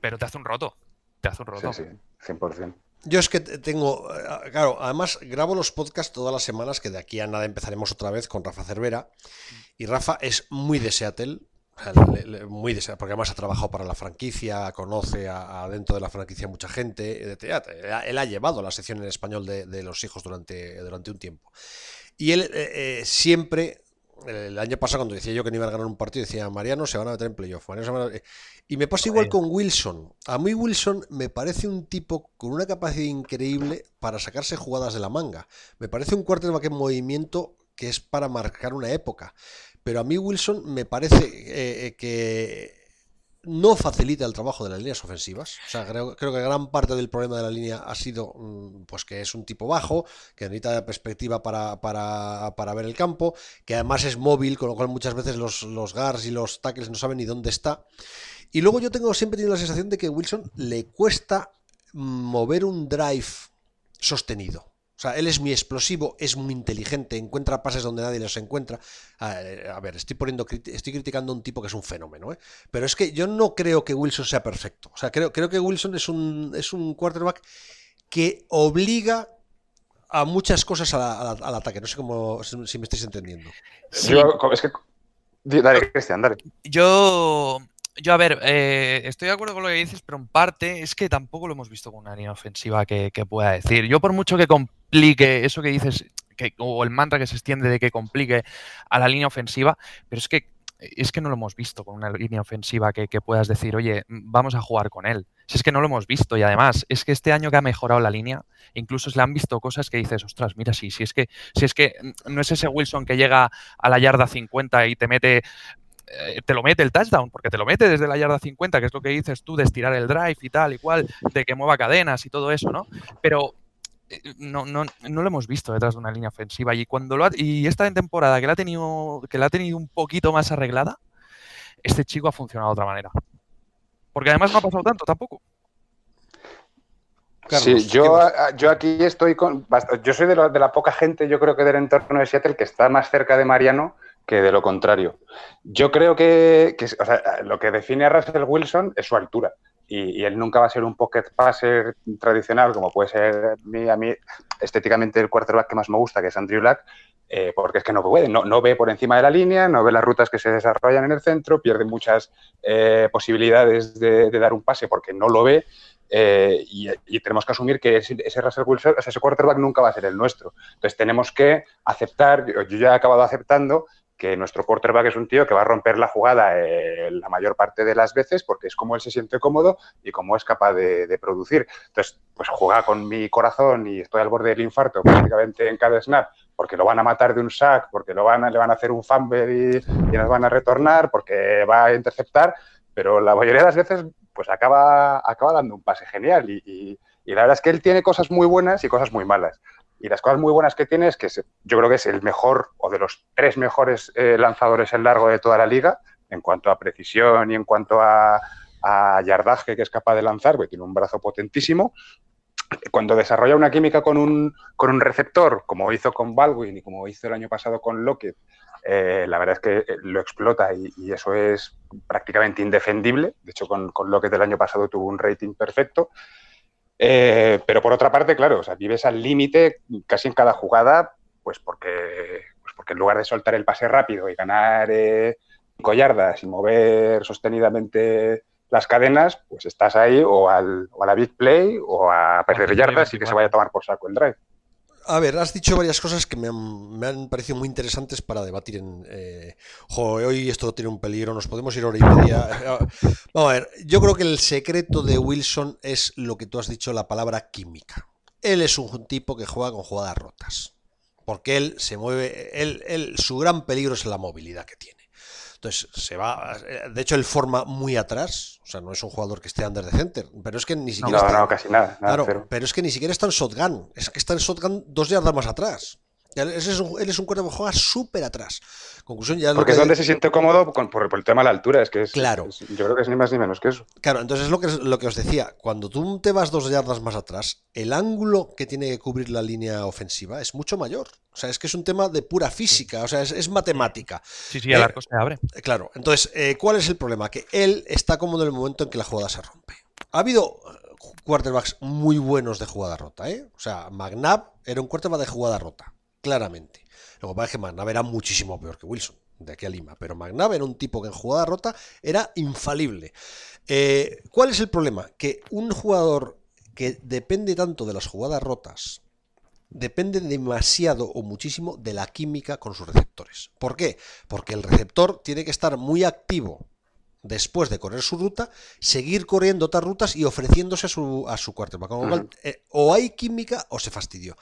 pero te hace un roto. Te hace un roto. Sí, sí, 100%. Yo es que tengo, eh, claro, además grabo los podcasts todas las semanas, que de aquí a nada empezaremos otra vez con Rafa Cervera. Y Rafa es muy de Seattle, muy porque además ha trabajado para la franquicia, conoce a, dentro de la franquicia mucha gente. Él ha llevado la sección en español de, los hijos durante, durante un tiempo. Y él eh, eh, siempre, el año pasado cuando decía yo que no iba a ganar un partido, decía Mariano se van a meter en playoff. Y me pasa igual con Wilson. A mí Wilson me parece un tipo con una capacidad increíble para sacarse jugadas de la manga. Me parece un quarterback en movimiento que es para marcar una época. Pero a mí Wilson me parece eh, eh, que no facilita el trabajo de las líneas ofensivas. O sea, creo, que gran parte del problema de la línea ha sido mm, pues que es un tipo bajo, que necesita perspectiva para, ver el campo, que además es móvil, con lo cual muchas veces los, los guards y los tackles no saben ni dónde está. Y luego yo tengo siempre tenido la sensación de que Wilson le cuesta mover un drive sostenido. O sea, él es muy explosivo, es muy inteligente, encuentra pases donde nadie los encuentra. A, ver, estoy poniendo, estoy criticando a un tipo que es un fenómeno, ¿eh? pero es que yo no creo que Wilson sea perfecto. O sea, creo, creo que Wilson es un, es un quarterback que obliga a muchas cosas al ataque. No sé cómo si me estáis entendiendo. Yo, es que, dale, Cristian, dale. Yo yo, a ver, eh, estoy de acuerdo con lo que dices, pero en parte es que tampoco lo hemos visto con una línea ofensiva que, pueda decir. Yo, por mucho que complique eso que dices, que, o el mantra que se extiende de que complique a la línea ofensiva, pero es que es que no lo hemos visto con una línea ofensiva que, puedas decir, oye, vamos a jugar con él. Si es que no lo hemos visto y además es que este año que ha mejorado la línea, incluso se le han visto cosas que dices, ostras, mira, sí, si es que, si es que no es ese Wilson que llega a la yarda 50 y te mete te lo mete el touchdown, porque te lo mete desde la yarda 50, que es lo que dices tú de estirar el drive y tal y cual, de que mueva cadenas y todo eso, ¿no? Pero eh, no, no, no lo hemos visto detrás de una línea ofensiva. Y cuando lo y esta temporada que la ha tenido, que la ha tenido un poquito más arreglada, este chico ha funcionado de otra manera. Porque además no ha pasado tanto tampoco. sí, yo, yo aquí estoy con. Yo soy de, de, la poca gente, yo creo que del entorno de Seattle, que está más cerca de Mariano que de lo contrario. Yo creo que, lo que define a Russell Wilson es su altura. Y, él nunca va a ser un pocket passer tradicional, como puede ser a mí estéticamente el quarterback que más me gusta, que es Andrew Black, eh, porque es que no puede, no, ve por encima de la línea, no ve las rutas que se desarrollan en el centro, pierde muchas eh, posibilidades de, dar un pase porque no lo ve. Eh, y, tenemos que asumir que ese, Russell Wilson, ese quarterback nunca va a ser el nuestro. Entonces tenemos que aceptar, yo ya he acabado aceptando que nuestro quarterback es un tío que va a romper la jugada eh, la mayor parte de las veces porque es como él se siente cómodo y como es capaz de, producir. Entonces, pues juega con mi corazón y estoy al borde del infarto prácticamente en cada snap porque lo van a matar de un sack, porque lo van a, le van a hacer un fumble y, nos van a retornar, porque va a interceptar, pero la mayoría de las veces pues acaba, acaba dando un pase genial y la verdad es que él tiene cosas muy buenas y cosas muy malas. Y las cosas muy buenas que tiene es que yo creo que es el mejor o de los tres mejores eh, lanzadores en largo de toda la liga, en cuanto a precisión y en cuanto a, yardaje que es capaz de lanzar, porque tiene un brazo potentísimo. Cuando desarrolla una química con un, con un receptor, como hizo con Baldwin y como hizo el año pasado con Lockett, eh, la verdad es que eh, lo explota y, eso es prácticamente indefendible. De hecho, con, con, lo que del año pasado tuvo un rating perfecto. Eh, pero por otra parte, claro, o sea, vives al límite casi en cada jugada, pues porque, pues porque en lugar de soltar el pase rápido y ganar cinco yardas y mover sostenidamente las cadenas, pues estás ahí o, al, o a la big play o a perder yardas y que se vaya a tomar por saco el drive. A ver, has dicho varias cosas que me han, parecido muy interesantes para debatir en... Eh, hoy esto tiene un peligro, nos podemos ir hora y media. Vamos a ver, yo creo que el secreto de Wilson es lo que tú has dicho, la palabra química. Él es un tipo que juega con jugadas rotas. Porque él se mueve, él, él, su gran peligro es la movilidad que tiene. Entonces, se va. De hecho, él forma muy atrás. O sea, no es un jugador que esté under the center. Pero es que ni siquiera. No, está, no, casi nada. claro, pero... es que ni siquiera está en shotgun. Es que está en shotgun dos yardas más atrás. Él es un, él es un cuerpo que juega súper atrás. Conclusión ya Porque es donde se siente cómodo por, por, el tema de la altura. Es que es, claro. Es, yo creo que es ni más ni menos que eso. Claro, entonces es lo que, lo que os decía. Cuando tú te vas dos yardas más atrás, el ángulo que tiene que cubrir la línea ofensiva es mucho mayor. O sea, es que es un tema de pura física, o sea, es, es matemática. Sí, sí, el eh, arco se abre. Claro, entonces, eh, ¿cuál es el problema? Que él está cómodo en el momento en que la jugada se rompe. Ha habido quarterbacks muy buenos de jugada rota, ¿eh? O sea, McNabb era un quarterback de jugada rota, claramente. Lo que pasa es que McNabb era muchísimo peor que Wilson, de aquí a Lima. Pero McNabb era un tipo que en jugada rota era infalible. Eh, ¿Cuál es el problema? Que un jugador que depende tanto de las jugadas rotas depende demasiado o muchísimo de la química con sus receptores. ¿Por qué? Porque el receptor tiene que estar muy activo después de correr su ruta, seguir corriendo otras rutas y ofreciéndose a su, a su quarterback. Con lo cual, eh, o hay química o se fastidió.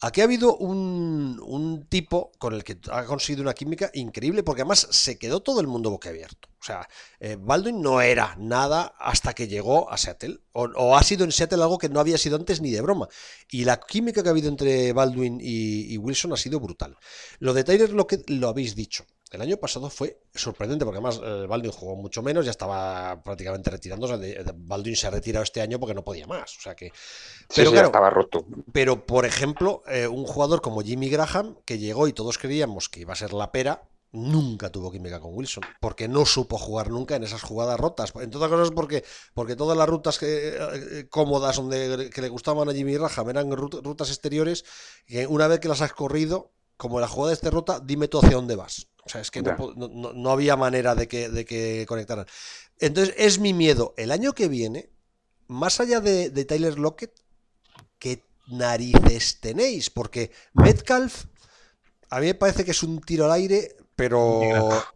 Aquí ha habido un, un, tipo con el que ha conseguido una química increíble, porque además se quedó todo el mundo boquiabierto. O sea, eh, Baldwin no era nada hasta que llegó a Seattle, o, o, ha sido en Seattle algo que no había sido antes ni de broma. Y la química que ha habido entre Baldwin y, y Wilson ha sido brutal. Lo de Tyler lo que lo habéis dicho. El año pasado fue sorprendente porque además eh, Baldwin jugó mucho menos, ya estaba prácticamente retirándose. De, de, Baldwin se ha retirado este año porque no podía más. O sea que. Pero, sí, sí, claro, estaba roto. Pero, por ejemplo, eh, un jugador como Jimmy Graham, que llegó y todos creíamos que iba a ser la pera, nunca tuvo química con Wilson, porque no supo jugar nunca en esas jugadas rotas. En todas cosas porque, porque todas las rutas que, eh, cómodas donde, que le gustaban a Jimmy Graham eran rutas exteriores, que una vez que las has corrido, como la jugada es derrota, dime tú hacia dónde vas. O sea, es que no, no, no, había manera de que, de que conectaran. Entonces, es mi miedo. El año que viene, más allá de, de Tyler Lockett, ¿qué narices tenéis? Porque Metcalf, a mí me parece que es un tiro al aire, pero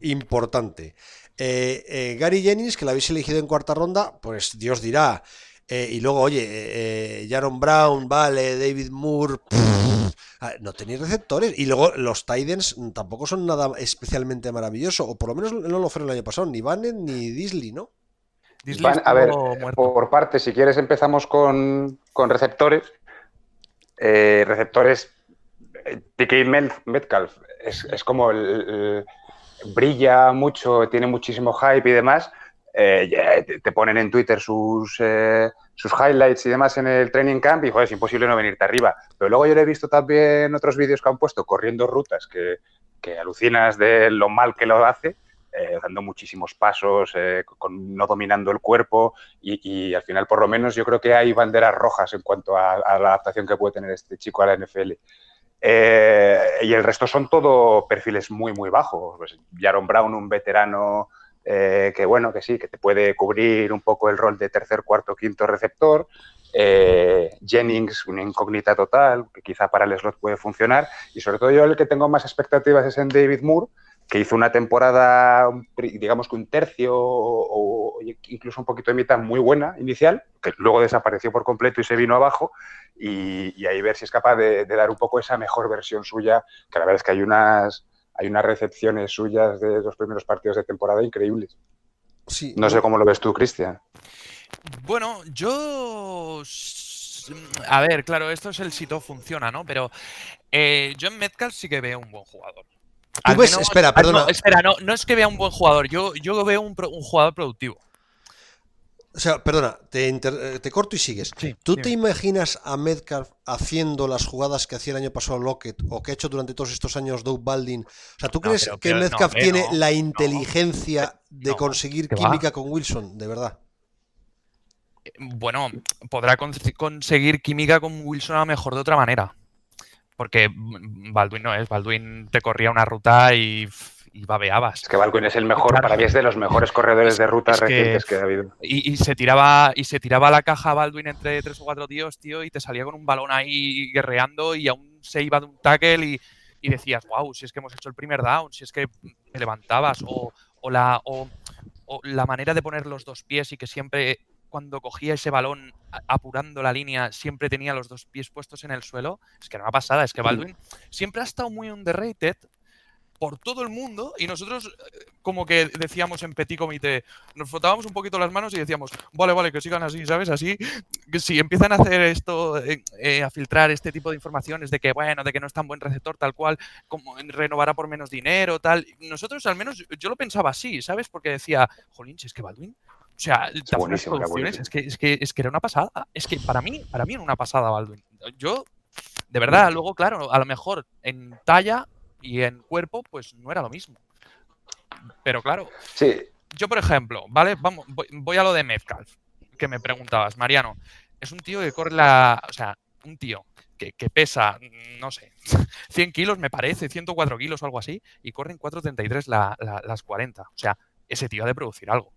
importante. Eh, eh, Gary Jennings, que la habéis elegido en cuarta ronda, pues Dios dirá. Eh, y luego, oye, Jaron Brown, vale, David Moore. Pff, no tenéis receptores. Y luego los Titans tampoco son nada especialmente maravilloso. O por lo menos no lo fueron el año pasado. Ni Bannon ni Disley, ¿no? Disley Van, a ver, muerto. por parte, si quieres empezamos con, con receptores. Eh, receptores, TK Metcalf es, es como el, el, brilla mucho, tiene muchísimo hype y demás. Eh, te, te, ponen en Twitter sus, eh, sus highlights y demás en el training camp y, joder, es imposible no venirte arriba. Pero luego yo le he visto también otros vídeos que han puesto corriendo rutas que, que alucinas de lo mal que lo hace, eh, dando muchísimos pasos, eh, con, no dominando el cuerpo y, y, al final, por lo menos, yo creo que hay banderas rojas en cuanto a, a la adaptación que puede tener este chico a la NFL. Eh, y el resto son todo perfiles muy, muy bajos. Pues Jaron Brown, un veterano eh, que bueno, que sí, que te puede cubrir un poco el rol de tercer, cuarto, quinto receptor. Eh, Jennings, una incógnita total, que quizá para el slot puede funcionar. Y sobre todo yo el que tengo más expectativas es en David Moore, que hizo una temporada, digamos que un tercio o, incluso un poquito de mitad muy buena inicial, que luego desapareció por completo y se vino abajo, y, y ahí ver si es capaz de, de, dar un poco esa mejor versión suya, que la verdad es que hay unas, hay unas recepciones suyas de los primeros partidos de temporada increíbles. Sí, no, sé cómo lo ves tú, Cristian. Bueno, yo a ver, claro, esto es el si todo funciona, ¿no? Pero eh, yo en Metcalf sí que veo un buen jugador. ¿Tú ves? Menos, espera, perdona. No, espera, no, no es que vea un buen jugador, yo, yo veo un, un jugador productivo. O sea, perdona, te, eh, te corto y sigues. ¿Tú te imaginas a Metcalf haciendo las jugadas que hacía el año pasado Lockett o que ha hecho durante todos estos años Doug Baldwin? O sea, ¿tú crees que Metcalf tiene la inteligencia de conseguir química con Wilson, de verdad? Bueno, podrá conseguir química con Wilson a lo mejor de otra manera. Porque Baldwin no es. Baldwin te corría una ruta y y babeabas. Es que Balcon es el mejor, para mí es de los mejores corredores de ruta recientes que, ha habido. Y, se tiraba y se tiraba la caja Baldwin entre tres o cuatro tíos, tío, y te salía con un balón ahí guerreando y aún se iba de un tackle y, y decías, wow, si es que hemos hecho el primer down, si es que te levantabas, o, o la, o, la manera de poner los dos pies y que siempre cuando cogía ese balón apurando la línea siempre tenía los dos pies puestos en el suelo. Es que no ha pasada, es que Baldwin siempre ha estado muy underrated por todo el mundo y nosotros eh, como que decíamos en petit comité, nos frotábamos un poquito las manos y decíamos, vale, vale, que sigan así, ¿sabes? Así, que si empiezan a hacer esto, eh, eh, a filtrar este tipo de informaciones de que, bueno, de que no es tan buen receptor tal cual, como renovará por menos dinero, tal, nosotros al menos yo lo pensaba así, ¿sabes? Porque decía, jolín, es que Baldwin... O sea, es, producciones, es, que, es, que, es que era una pasada. Es que para mí, para mí era una pasada Baldwin. Yo, de verdad, luego, claro, a lo mejor en talla y en cuerpo, pues no era lo mismo. Pero claro, sí. yo por ejemplo, ¿vale? Vamos, voy, a lo de Metcalf, que me preguntabas, Mariano. Es un tío que corre la. O sea, un tío que, pesa, no sé, (laughs) 100 kilos me parece, 104 kilos o algo así, y corre en 4.33 la, las 40. O sea, ese tío ha de producir algo.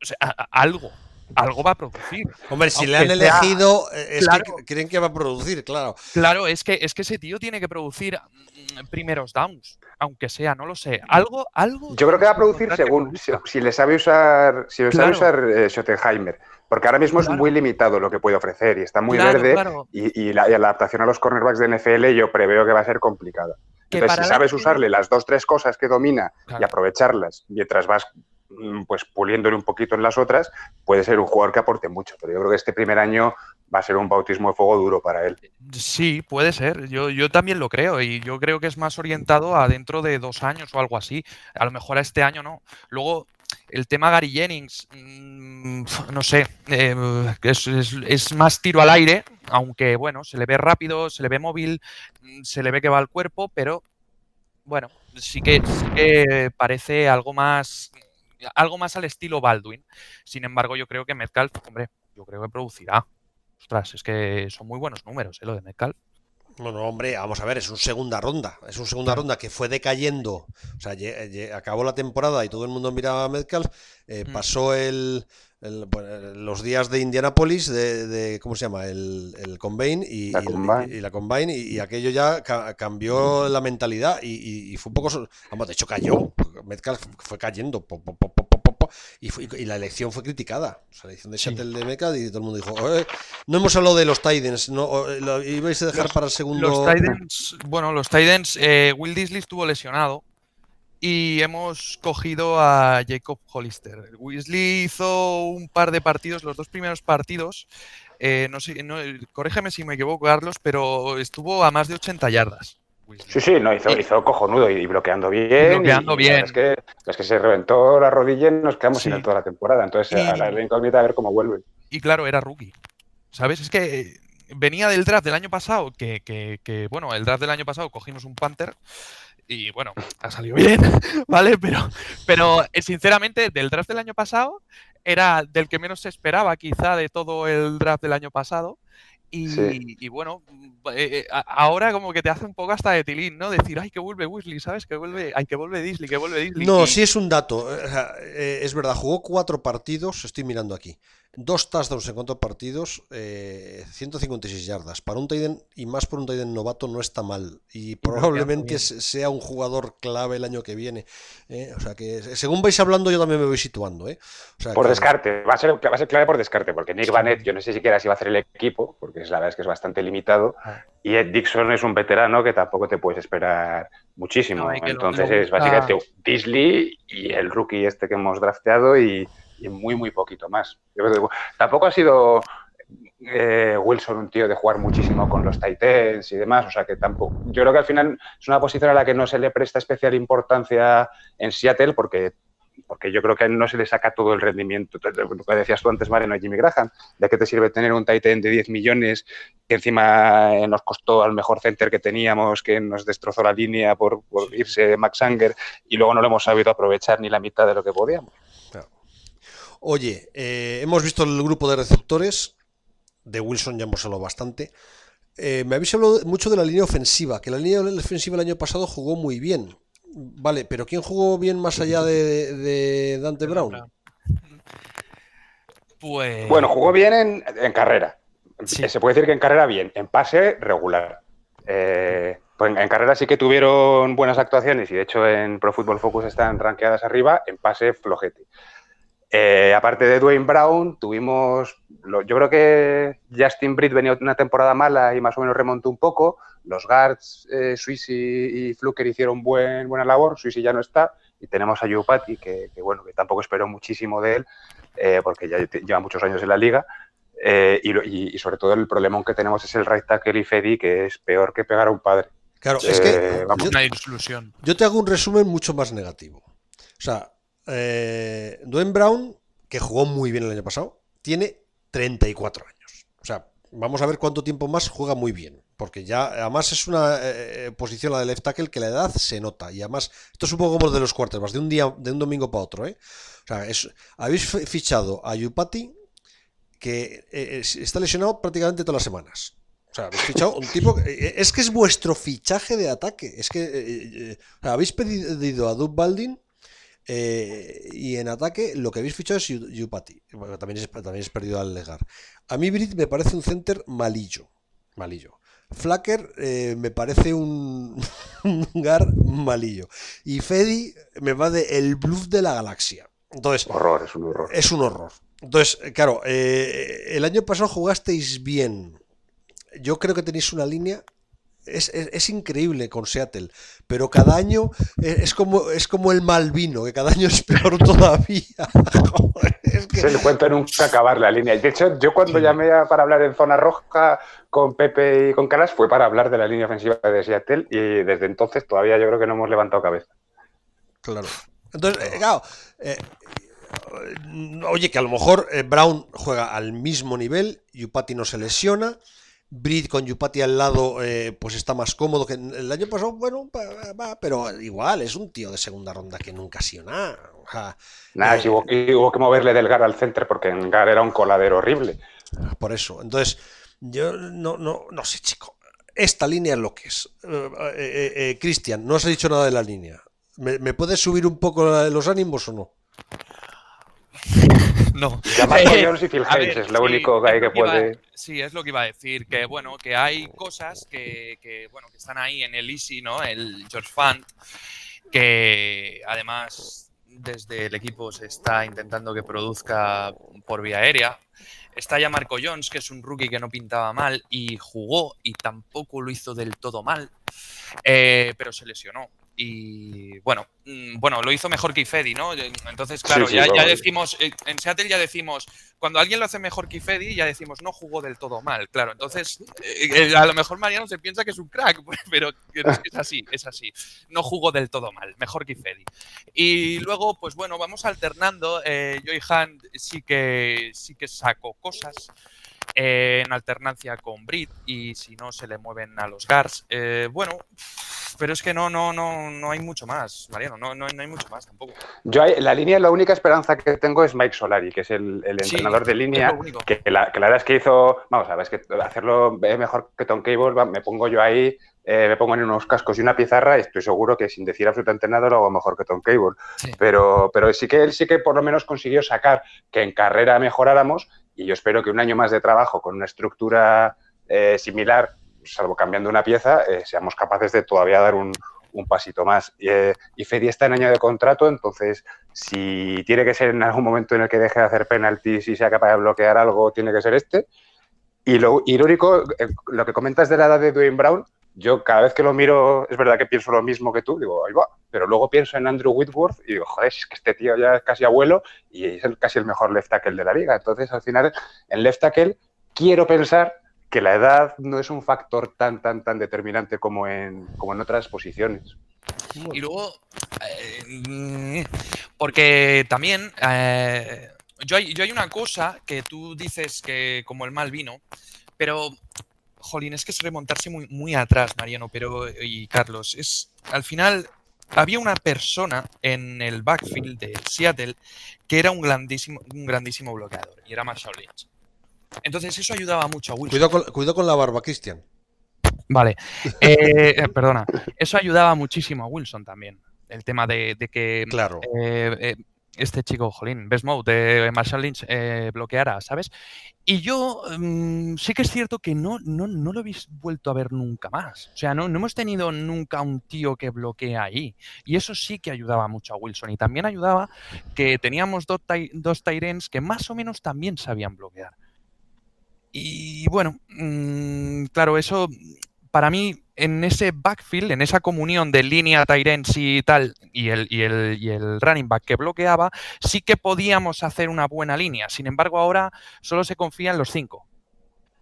O sea, algo algo va a producir. Hombre, si le han elegido, eh, es que creen que va a producir, claro. Claro, es que, es que ese tío tiene que producir mm, primeros downs, aunque sea, no lo sé. Algo, algo. Yo creo que va a producir según si, le sabe usar, si le sabe usar eh, Schottenheimer. Porque ahora mismo es muy limitado lo que puede ofrecer y está muy verde. Y, la, adaptación a los cornerbacks de NFL yo preveo que va a ser complicada. Entonces, si sabes usarle las dos, tres cosas que domina y aprovecharlas mientras vas pues puliéndole un poquito en las otras, puede ser un jugador que aporte mucho. Pero yo creo que este primer año va a ser un bautismo de fuego duro para él. Sí, puede ser. Yo, yo también lo creo. Y yo creo que es más orientado a dentro de dos años o algo así. A lo mejor a este año no. Luego, el tema Gary Jennings, mm, no sé, eh, es, más tiro al aire, aunque bueno, se le ve rápido, se le ve móvil, mm, se le ve que va al cuerpo, pero bueno, sí que, sí que parece algo más algo más al estilo Baldwin. Sin embargo, yo creo que Metcalf, hombre, yo creo que producirá. Ostras, es que son muy buenos números, ¿eh? Lo de Metcalf. Bueno, hombre, vamos a ver, es un segunda ronda. Es un segunda ronda que fue decayendo. O sea, acabó la temporada y todo el mundo miraba a Metcalf. Eh, mm. Pasó el, los días de Indianapolis, de, ¿cómo se llama? El, el Combine y la Combine, y, la combine y, aquello ya cambió la mentalidad y, fue un poco... Vamos, de hecho cayó. Metcalf fue cayendo. y, la elección fue criticada. O sea, la elección de Shuttle de Metcalf y todo el mundo dijo, no hemos hablado de los Titans, ¿no? ¿Lo ibais a dejar para el segundo? Los Titans, bueno, los Titans, eh, Will Disley estuvo lesionado y hemos cogido a Jacob Hollister. Weasley hizo un par de partidos, los dos primeros partidos. Eh, no sé, no, corrígeme si me equivoco, Carlos, pero estuvo a más de 80 yardas. Sí, sí, no, hizo, hizo cojonudo y bloqueando bien. Bloqueando bien. Es que, es que se reventó la rodilla y nos quedamos sin él toda la temporada. Entonces, a la incógnita a ver cómo vuelve. Y claro, era rookie. ¿Sabes? Es que venía del draft del año pasado, que, que, que, bueno, el draft del año pasado cogimos un Panther y bueno, ha salido bien, (laughs) ¿vale? Pero, pero eh, sinceramente, del draft del año pasado era del que menos se esperaba quizá de todo el draft del año pasado. Y, bueno, eh, eh, ahora como que te hace un poco hasta de tilín, ¿no? Decir, ay, que vuelve Weasley, ¿sabes? Que vuelve, ay, que vuelve Disley, que vuelve Disley. No, sí es un dato. es verdad, jugó cuatro partidos, estoy mirando aquí. Dos touchdowns en cuatro partidos, 156 yardas. Para un Tiden y más por un Tiden novato no está mal. Y probablemente sea un jugador clave el año que viene. O sea que según vais hablando, yo también me voy situando. ¿eh? por descarte, va a, ser, va a ser clave por descarte, porque Nick Vanette, yo no sé siquiera si va a hacer el equipo, porque la verdad es que es bastante limitado. Ah. Y Ed Dixon es un veterano que tampoco te puedes esperar muchísimo. Entonces es básicamente Disley y el rookie este que hemos drafteado y, muy, muy poquito más. Tampoco ha sido eh, Wilson un tío de jugar muchísimo con los Titans y demás, o sea que tampoco. Yo creo que al final es una posición a la que no se le presta especial importancia en Seattle porque porque yo creo que no se le saca todo el rendimiento. Lo que decías tú antes, Mariano, Jimmy Graham, ¿de qué te sirve tener un tight end de 10 millones que encima eh, nos costó al mejor center que teníamos, que nos destrozó la línea por, irse Max Anger y luego no lo hemos sabido aprovechar ni la mitad de lo que podíamos? Oye, eh, hemos visto el grupo de receptores, de Wilson ya hemos hablado bastante. Eh, me habéis hablado mucho de la línea ofensiva, que la línea ofensiva el año pasado jugó muy bien. Vale, pero ¿quién jugó bien más allá de, Dante Brown? Pues... Bueno, jugó bien en, carrera. Se puede decir que en carrera bien, en pase regular. Eh, pues en, carrera sí que tuvieron buenas actuaciones y de hecho en Pro Football Focus están rankeadas arriba, en pase flojete. Eh, aparte de Dwayne Brown, tuvimos, yo creo que Justin Britt venía una temporada mala y más o menos remontó un poco. Los guards, eh, y Fluker hicieron buen, buena labor. Suisi ya no está. Y tenemos a Yupati, que, que, bueno, que tampoco espero muchísimo de él, eh, porque ya lleva muchos años en la liga. Eh, y, y, sobre todo el problema que tenemos es el right tackle y Fedi, que es peor que pegar a un padre. Claro, es que una Yo te hago un resumen mucho más negativo. O sea, eh, Dwayne Brown, que jugó muy bien el año pasado, tiene 34 años. O sea, vamos a ver cuánto tiempo más juega muy bien. Porque ya, además, es una eh, eh, posición la de left tackle que la edad se nota. Y además, esto es un poco como de los más de un día, de un domingo para otro. ¿eh? O sea, habéis fichado a Yupati, que está lesionado prácticamente todas las semanas. O sea, habéis fichado un tipo. es que es vuestro fichaje de ataque. Es que habéis pedido a Doug Baldin eh, y en ataque, lo que habéis fichado es Yupati. también, es, también es perdido al legar. A mí, Brit me parece un center malillo. Malillo. Flacker eh, me parece (laughs) un, gar malillo. Y Fedi me va de el bluff de la galaxia. Entonces, horror, es un horror. Es un horror. Entonces, claro, eh, el año pasado jugasteis bien. Yo creo que tenéis una línea es, increíble con Seattle, pero cada año es, como, es como el mal vino, que cada año es peor (laughs) todavía. Se le cuenta nunca acabar la línea. De hecho, yo cuando llamé para hablar en zona roja con Pepe y con Calas fue para hablar de la línea ofensiva de Seattle y desde entonces todavía yo creo que no hemos levantado cabeza. Claro. Entonces, eh, claro, eh, oye, que a lo mejor eh, Brown juega al mismo nivel, Yupati no se lesiona. Brit con Yupati al lado, eh, pues está más cómodo que el año pasado. Bueno, va, pero igual es un tío de segunda ronda que nunca ha sido nada. nada, eh, hubo, que moverle del Gar al center porque en Gar era un coladero horrible. Por eso. Entonces, yo no, no, no sé, chico. Esta línea es lo que es. Eh, Cristian, no has dicho nada de la línea. ¿Me, ¿Me puedes subir un poco los ánimos o no? (laughs) no. Jones y Phil Hayes es lo único que hay que puede. sí, es lo que iba a decir. Que bueno, que hay cosas que, bueno, que están ahí en el Easy, ¿no? El George Fund, que además desde el equipo se está intentando que produzca por vía aérea. Está ya Marco Jones, que es un rookie que no pintaba mal y jugó y tampoco lo hizo del todo mal, eh, pero se lesionó. Y bueno, mm, bueno, lo hizo mejor que Ifedi, ¿no? Entonces, claro, ya, decimos, eh, en Seattle ya decimos, cuando alguien lo hace mejor que Ifedi, ya decimos, no jugó del todo mal, claro. Entonces, eh, eh, a lo mejor Mariano se piensa que es un crack, (laughs) pero es así, es así. No jugó del todo mal, mejor que Ifedi. Y luego, pues bueno, vamos alternando. Eh, Joy Han sí que, sí que sacó cosas. En alternancia con Brit y si no se le mueven a los Gars. bueno, pero es que no, no, no, no hay mucho más, Mariano, no, no, hay mucho más tampoco. Yo la línea, la única esperanza que tengo es Mike Solari, que es el, entrenador de línea, que la, que la, verdad es que hizo, vamos a ver, es que hacerlo mejor que Tom Cable, me pongo yo ahí, eh, me pongo en unos cascos y una pizarra y estoy seguro que sin decir absolutamente nada lo hago mejor que Tom Cable. Pero, pero sí que él sí que por lo menos consiguió sacar que en carrera mejoráramos y yo espero que un año más de trabajo con una estructura eh, similar salvo cambiando una pieza, eh, seamos capaces de todavía dar un, pasito más. Eh, y Fedi está en año de contrato, entonces si tiene que ser en algún momento en el que deje de hacer penaltis y sea capaz de bloquear algo, tiene que ser este. Y lo irónico, eh, lo que comentas de la edad de Dwayne Brown, yo cada vez que lo miro, es verdad que pienso lo mismo que tú, digo, ahí va, pero luego pienso en Andrew Whitworth y digo, joder, es que este tío ya es casi abuelo y es casi el mejor left tackle de la liga. Entonces, al final, en left tackle, quiero pensar que la edad no es un factor tan, tan, tan determinante como en, como en otras posiciones. Y luego, eh, porque también, eh, yo, hay, yo hay una cosa que tú dices que como el mal vino, pero, jolín, es que es remontarse muy, muy atrás, Mariano, pero, y Carlos, es, al final, había una persona en el backfield de Seattle que era un grandísimo, un grandísimo bloqueador, y era Marshall Lynch. Entonces eso ayudaba mucho a Wilson. Cuidado con, cuidado con la barba, Cristian. Vale, eh, eh, (laughs) perdona. Eso ayudaba muchísimo a Wilson también. El tema de, de que Claro. eh, eh, este chico, Jolín, Best Mode de Marshall Lynch eh, bloqueara, ¿sabes? Y yo mm, sí que es cierto que no, no, no lo habéis vuelto a ver nunca más. O sea, no, no hemos tenido nunca un tío que bloquea ahí. Y eso sí que ayudaba mucho a Wilson. Y también ayudaba que teníamos dos, dos Tyrens que más o menos también sabían bloquear. Y bueno, mm, claro, eso para mí en ese backfield, en esa comunión de línea Tyrens y tal, y el, y, el, y el running back que bloqueaba, sí que podíamos hacer una buena línea. Sin embargo, ahora solo se confía en los cinco.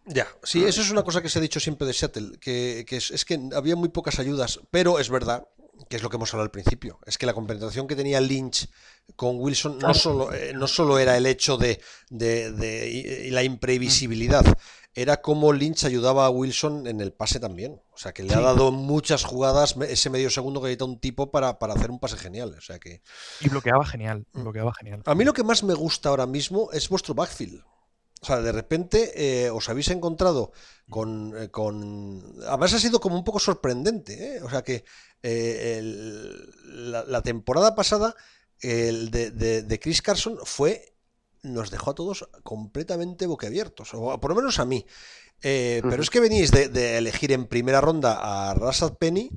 Ya, sí, eso es una cosa que se ha dicho siempre de Seattle, que, que es, es que había muy pocas ayudas, pero es verdad, que es lo que hemos hablado al principio, es que la compenetración que tenía Lynch con Wilson no solo, eh, no solo era el hecho de, de- de- la imprevisibilidad, era como Lynch ayudaba a Wilson en el pase también. O sea, que le ha dado muchas jugadas ese medio segundo que necesita un tipo para, para hacer un pase genial. O sea que. Y bloqueaba genial, bloqueaba genial. A mí lo que más me gusta ahora mismo es vuestro backfield. O sea, de repente eh, os habéis encontrado con, eh, con... Además ha sido como un poco sorprendente. ¿eh? O sea que eh, el- la, la temporada pasada el de, de- de Chris Carson fue... Nos dejó a todos completamente boquiabiertos, o por lo menos a mí. Eh, pero es que venís de, de elegir en primera ronda a Rashad Penny,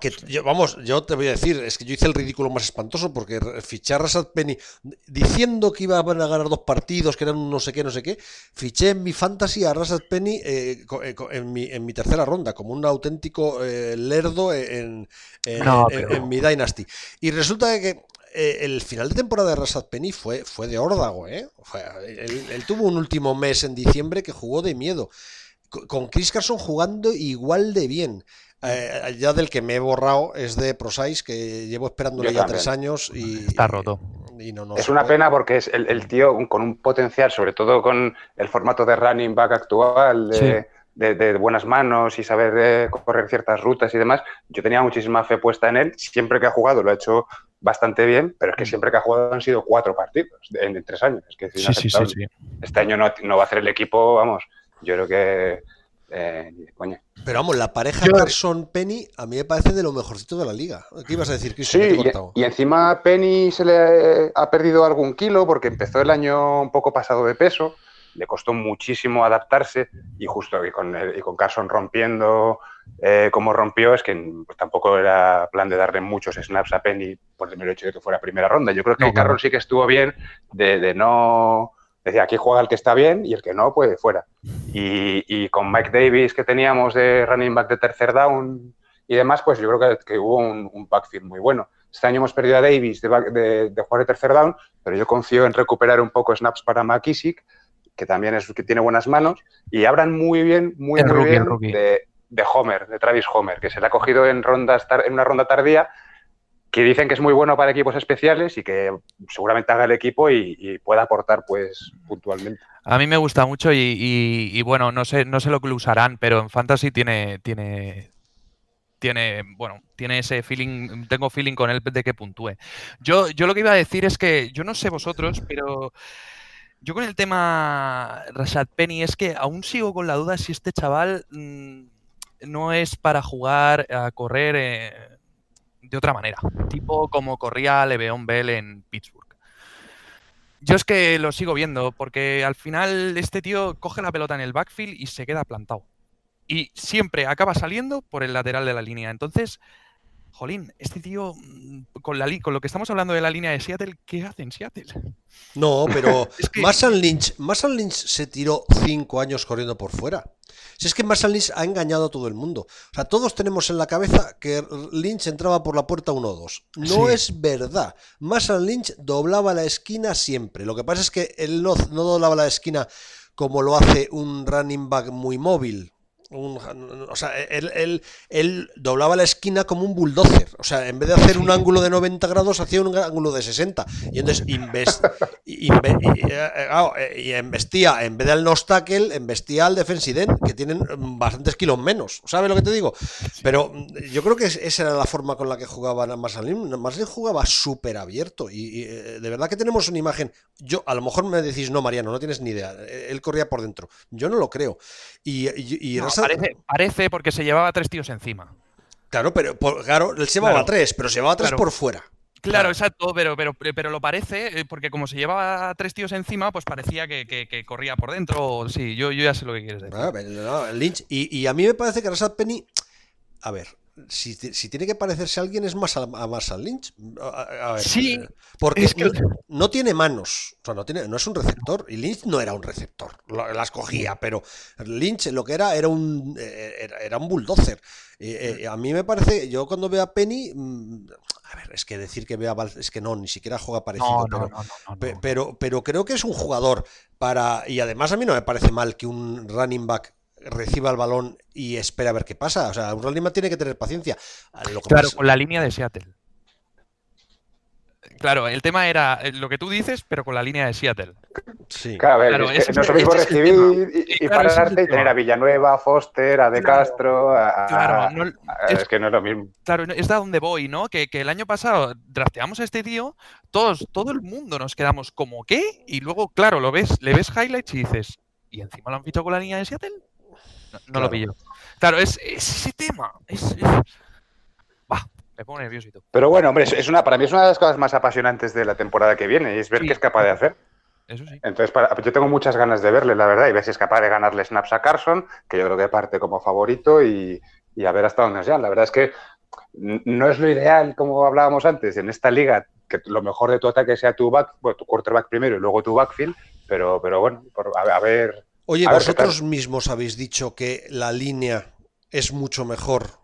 que yo, vamos, yo te voy a decir, es que yo hice el ridículo más espantoso porque fiché a Rashad Penny diciendo que iban a ganar dos partidos, que eran un no sé qué, no sé qué. Fiché en mi fantasy a Rashad Penny eh, eh, en, mi, en mi tercera ronda, como un auténtico eh, lerdo en, en- No, en- pero- en mi Dynasty. Y resulta que eh, el final de temporada de Rashad Penny fue, fue de órdago, ¿eh? O sea, él, él tuvo un último mes en diciembre que jugó de miedo. Co- Con Chris Carson jugando igual de bien. Eh, ya del que me he borrado es de Prosais, que llevo esperándole Yo ya también. tres años y Está roto. y no, no Es una puede. pena porque es el, el tío con un potencial, sobre todo con el formato de running back actual, de, Sí. de- de buenas manos y saber eh, correr ciertas rutas y demás. Yo tenía muchísima fe puesta en él. Siempre que ha jugado lo ha hecho bastante bien, pero es que Mm. siempre que ha jugado han sido cuatro partidos en, en tres años. Es que es Sí, sí, sí, inaceptable. sí. Este año no, no va a hacer el equipo, vamos, yo creo que... eh, coño. Pero vamos, la pareja Yo- Carson-Penny a mí me parece de lo mejorcito de la liga. ¿Qué ibas a decir, Sí, te he y, y encima Penny se le ha perdido algún kilo porque empezó el año un poco pasado de peso, le costó muchísimo adaptarse y justo y con, el- y con Carson rompiendo eh, como rompió, es que pues, tampoco era plan de darle muchos snaps a Penny por el mero hecho de que fuera primera ronda. Yo creo que No, sí que estuvo bien de, de no... Decía, aquí juega el que está bien y el que no, pues fuera. Y, y con Mike Davis que teníamos de running back de tercer down y demás, pues yo creo que, que hubo un, un backfield muy bueno. Este año hemos perdido a Davis de, de, de jugar de tercer down, pero yo confío en recuperar un poco snaps para McKissick, que también es que tiene buenas manos, y abran muy bien, muy, El muy rookie, el bien rookie. de, de Homer, de Travis Homer, que se le ha cogido en, rondas en una ronda tardía, que dicen que es muy bueno para equipos especiales y que seguramente haga el equipo y, y pueda aportar pues puntualmente. A mí me gusta mucho y, y- y bueno, no sé, no sé lo que lo usarán, pero en Fantasy tiene, tiene, tiene, bueno, tiene ese feeling, tengo feeling con él de que puntúe. Yo, yo lo que iba a decir es que yo no sé vosotros, pero yo con el tema Rashad Penny es que aún sigo con la duda si este chaval mm, no es para jugar a correr eh, de otra manera, tipo como corría Le'Veon Bell en Pittsburgh. Yo es que lo sigo viendo, porque al final este tío coge la pelota en el backfield y se queda plantado. Y siempre acaba saliendo por el lateral de la línea. Entonces, jolín, este tío, mm, con, la, li- con lo que estamos hablando de la línea de Seattle, ¿qué hace en Seattle? No, pero (laughs) Es que- Marshall Lynch, Marshall Lynch se tiró cinco años corriendo por fuera. Si es que Marshall Lynch ha engañado a todo el mundo. O sea, todos tenemos en la cabeza que Lynch entraba por la puerta 1-2. No Sí. es verdad. Marshall Lynch doblaba la esquina siempre. Lo que pasa es que él no, no doblaba la esquina como lo hace un running back muy móvil. O sea, él, él, doblaba la esquina como un bulldozer. O sea, en vez de hacer un ángulo de 90 grados, hacía un ángulo de 60. Y entonces invest, y, embestía, en vez del no tackle, embestía al defensive que tienen bastantes kilos menos. ¿Sabes lo que te digo? Pero mm, yo creo que esa era la forma con la que jugaba Marcelín. Marcelín jugaba súper abierto. Y, eh, de verdad que tenemos una imagen. Yo, a lo mejor me decís, no, Mariano, no tienes ni idea. Él corría por dentro. Yo no lo creo. Y, y, parece, porque se llevaba tres tíos encima. Claro, pero claro, él se llevaba tres, pero se llevaba tres por fuera. Claro, exacto, pero, pero, pero lo parece, eh, porque como se llevaba tres tíos encima, pues parecía que, corría por dentro. Sí, yo, yo ya sé lo que quieres decir. Ah, Lynch, y, a mí me parece que Rashad Penny. A ver, si, tiene que parecerse a alguien es más a, Marshall Lynch. A, ver, sí. Eh, porque no, tiene manos, o sea, no, tiene, no es un receptor. Y Lynch no era un receptor, las cogía, pero Lynch lo que era era un, eh, era, un bulldozer. Eh, a mí me parece, yo cuando veo a Penny, mm, a ver, es que decir que vea es que no, ni siquiera juega parecido, pero, pero, pero creo que es un jugador para, y además a mí no me parece mal que un running back reciba el balón y espera a ver qué pasa. O sea, un running tiene que tener paciencia. claro, con la línea de Seattle. Claro, el tema era eh, lo que tú dices, pero con la línea de Seattle. Sí. Claro, a ver, es que no es lo mismo recibir y, pararte y tener a Villanueva, a Foster, a De Castro. A, claro, es, que no es lo mismo. Claro, es de donde voy, ¿no? Que, el año pasado drafteamos a este tío, todos, todo el mundo nos quedamos como ¿qué? Y luego, claro, lo ves, le ves highlights y dices, ¿y encima lo han fichado con la línea de Seattle? No, lo pillo. Claro, es, ese tema. Es, me pongo nerviosito. Pero bueno, hombre, es una, para mí es una de las cosas más apasionantes de la temporada que viene y es ver qué es capaz de hacer. Eso sí. Entonces, yo tengo muchas ganas de verle, la verdad, y ver si es capaz de ganarle snaps a Carson, que yo creo que parte como favorito, y, a ver hasta dónde nos La verdad es que no es lo ideal, como hablábamos antes, en esta liga, que lo mejor de tu ataque sea tu back, bueno, tu quarterback primero y luego tu backfield, pero, pero bueno, a ver Oye, vosotros mismos habéis dicho que la línea es mucho mejor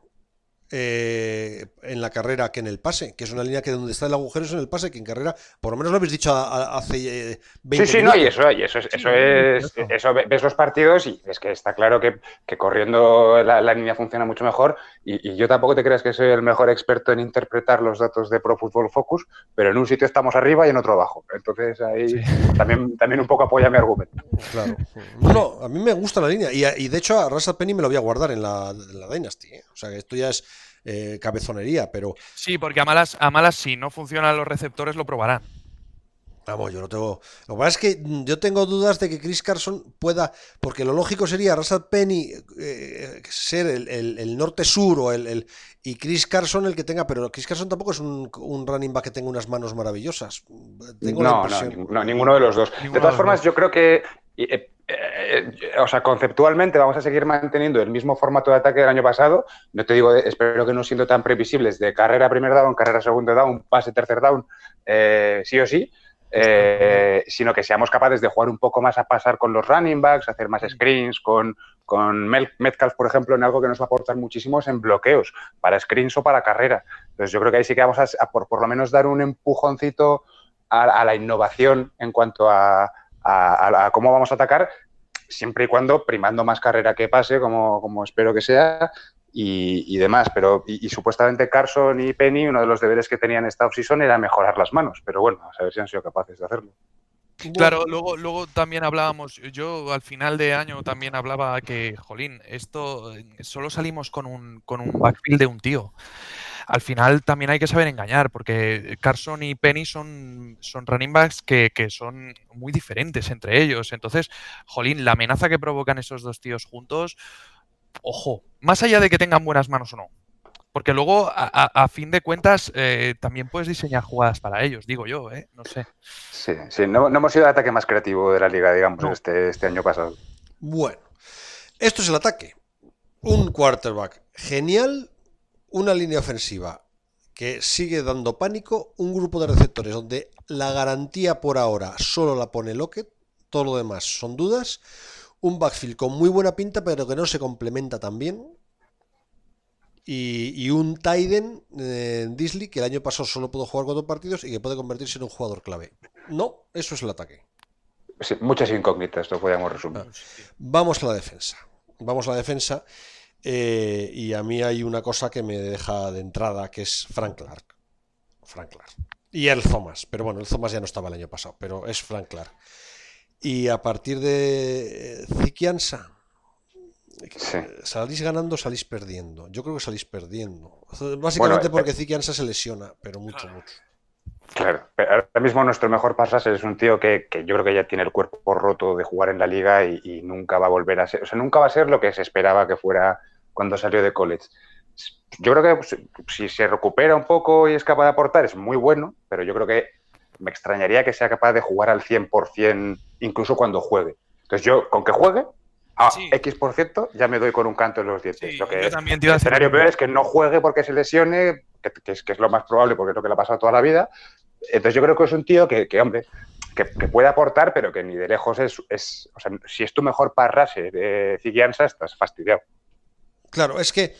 eh, en la carrera que en el pase, que es una línea que donde está el agujero es en el pase, que en carrera, por lo menos lo habéis dicho hace 20 eh, Sí, sí, no, y eso, y eso, es, eso es, eso ves los partidos y es que está claro que, corriendo la, línea funciona mucho mejor y, yo tampoco te creas que soy el mejor experto en interpretar los datos de Pro Football Focus, pero en un sitio estamos arriba y en otro abajo, entonces ahí también, también un poco apoya mi argumento. Claro. No, a mí me gusta la línea y, de hecho a Russell Penny me lo voy a guardar en la, en la Dynasty, ¿eh? o sea que esto ya es eh, cabezonería, pero... Sí, porque a malas, a malas si no funcionan los receptores lo probarán. Vamos, yo no tengo. Lo que pasa es que yo tengo dudas de que Chris Carson pueda. Porque lo lógico sería Russell Penny eh, ser el, norte-sur o el, y Chris Carson el que tenga. Pero Chris Carson tampoco es un, running back que tenga unas manos maravillosas. no, no, ninguno de los dos. de todas formas, yo creo que. Eh, eh, o sea, conceptualmente vamos a seguir manteniendo el mismo formato de ataque del año pasado. No te digo, espero que no siendo tan previsibles de carrera primer down, carrera segundo down, pase tercer down, eh, sí o sí, eh, sino que seamos capaces de jugar un poco más a pasar con los running backs, hacer más screens, con, con Metcalf, por ejemplo, en algo que nos va a aportar muchísimo en bloqueos, para screens o para carrera. Entonces yo creo que ahí sí que vamos a, por, lo menos dar un empujoncito a la innovación en cuanto a a, cómo vamos a atacar, siempre y cuando primando más carrera que pase, como, como espero que sea, y, demás. Pero, y, supuestamente Carson y Penny, uno de los deberes que tenían esta offseason era mejorar las manos, pero bueno, a saber si han sido capaces de hacerlo. Claro, luego, luego también hablábamos, yo al final de año también hablaba que, jolín, esto solo salimos con un, con un backfield de un tío al final también hay que saber engañar, porque Carson y Penny son, son running backs que, son muy diferentes entre ellos. Entonces, jolín, la amenaza que provocan esos dos tíos juntos, ojo, más allá de que tengan buenas manos o no. Porque luego, a, fin de cuentas, eh, también puedes diseñar jugadas para ellos, digo yo, ¿eh? No sé. Sí, sí, no, hemos sido el ataque más creativo de la liga, digamos, este, este año pasado. Bueno, esto es el ataque. Un quarterback genial una línea ofensiva que sigue dando pánico, un grupo de receptores donde la garantía por ahora solo la pone Lockett, todo lo demás son dudas, un backfield con muy buena pinta pero que no se complementa tan bien, y, un Tiden eh, Disley que el año pasado solo pudo jugar cuatro partidos y que puede convertirse en un jugador clave. No, eso es el ataque. muchas incógnitas, lo podríamos resumir. Vamos a la defensa. vamos a la defensa. Eh, y a mí hay una cosa que me deja de entrada, que es Frank Clark. Frank Clark. Y el Thomas, pero bueno, el Thomas ya no estaba el año pasado, pero es Frank Clark. Y a partir de eh, Zikiansa, Sí. salís ganando, salís perdiendo. Yo creo que salís perdiendo. Básicamente Bueno, porque Zikiansa se lesiona, pero mucho, mucho. Claro, pero ahora mismo nuestro mejor pasas es un tío que, que yo creo que ya tiene el cuerpo roto de jugar en la liga y, y nunca va a volver a ser, o sea, nunca va a ser lo que se esperaba que fuera cuando salió de college. Yo creo que pues, si se recupera un poco y es capaz de aportar es muy bueno, pero yo creo que me extrañaría que sea capaz de jugar al 100% incluso cuando juegue. Entonces yo, con que juegue, a Sí. X% ya me doy con un canto en los dientes. Sí, lo que yo también te iba a el decir escenario peor es que no juegue porque se lesione, que, que es, que es lo más probable porque es lo que le ha pasado toda la vida. Entonces yo creo que es un tío que, que, hombre, que, puede aportar, pero que ni de lejos es, es o sea, si es tu mejor parrase de Ziguianza, estás fastidiado. Claro, es que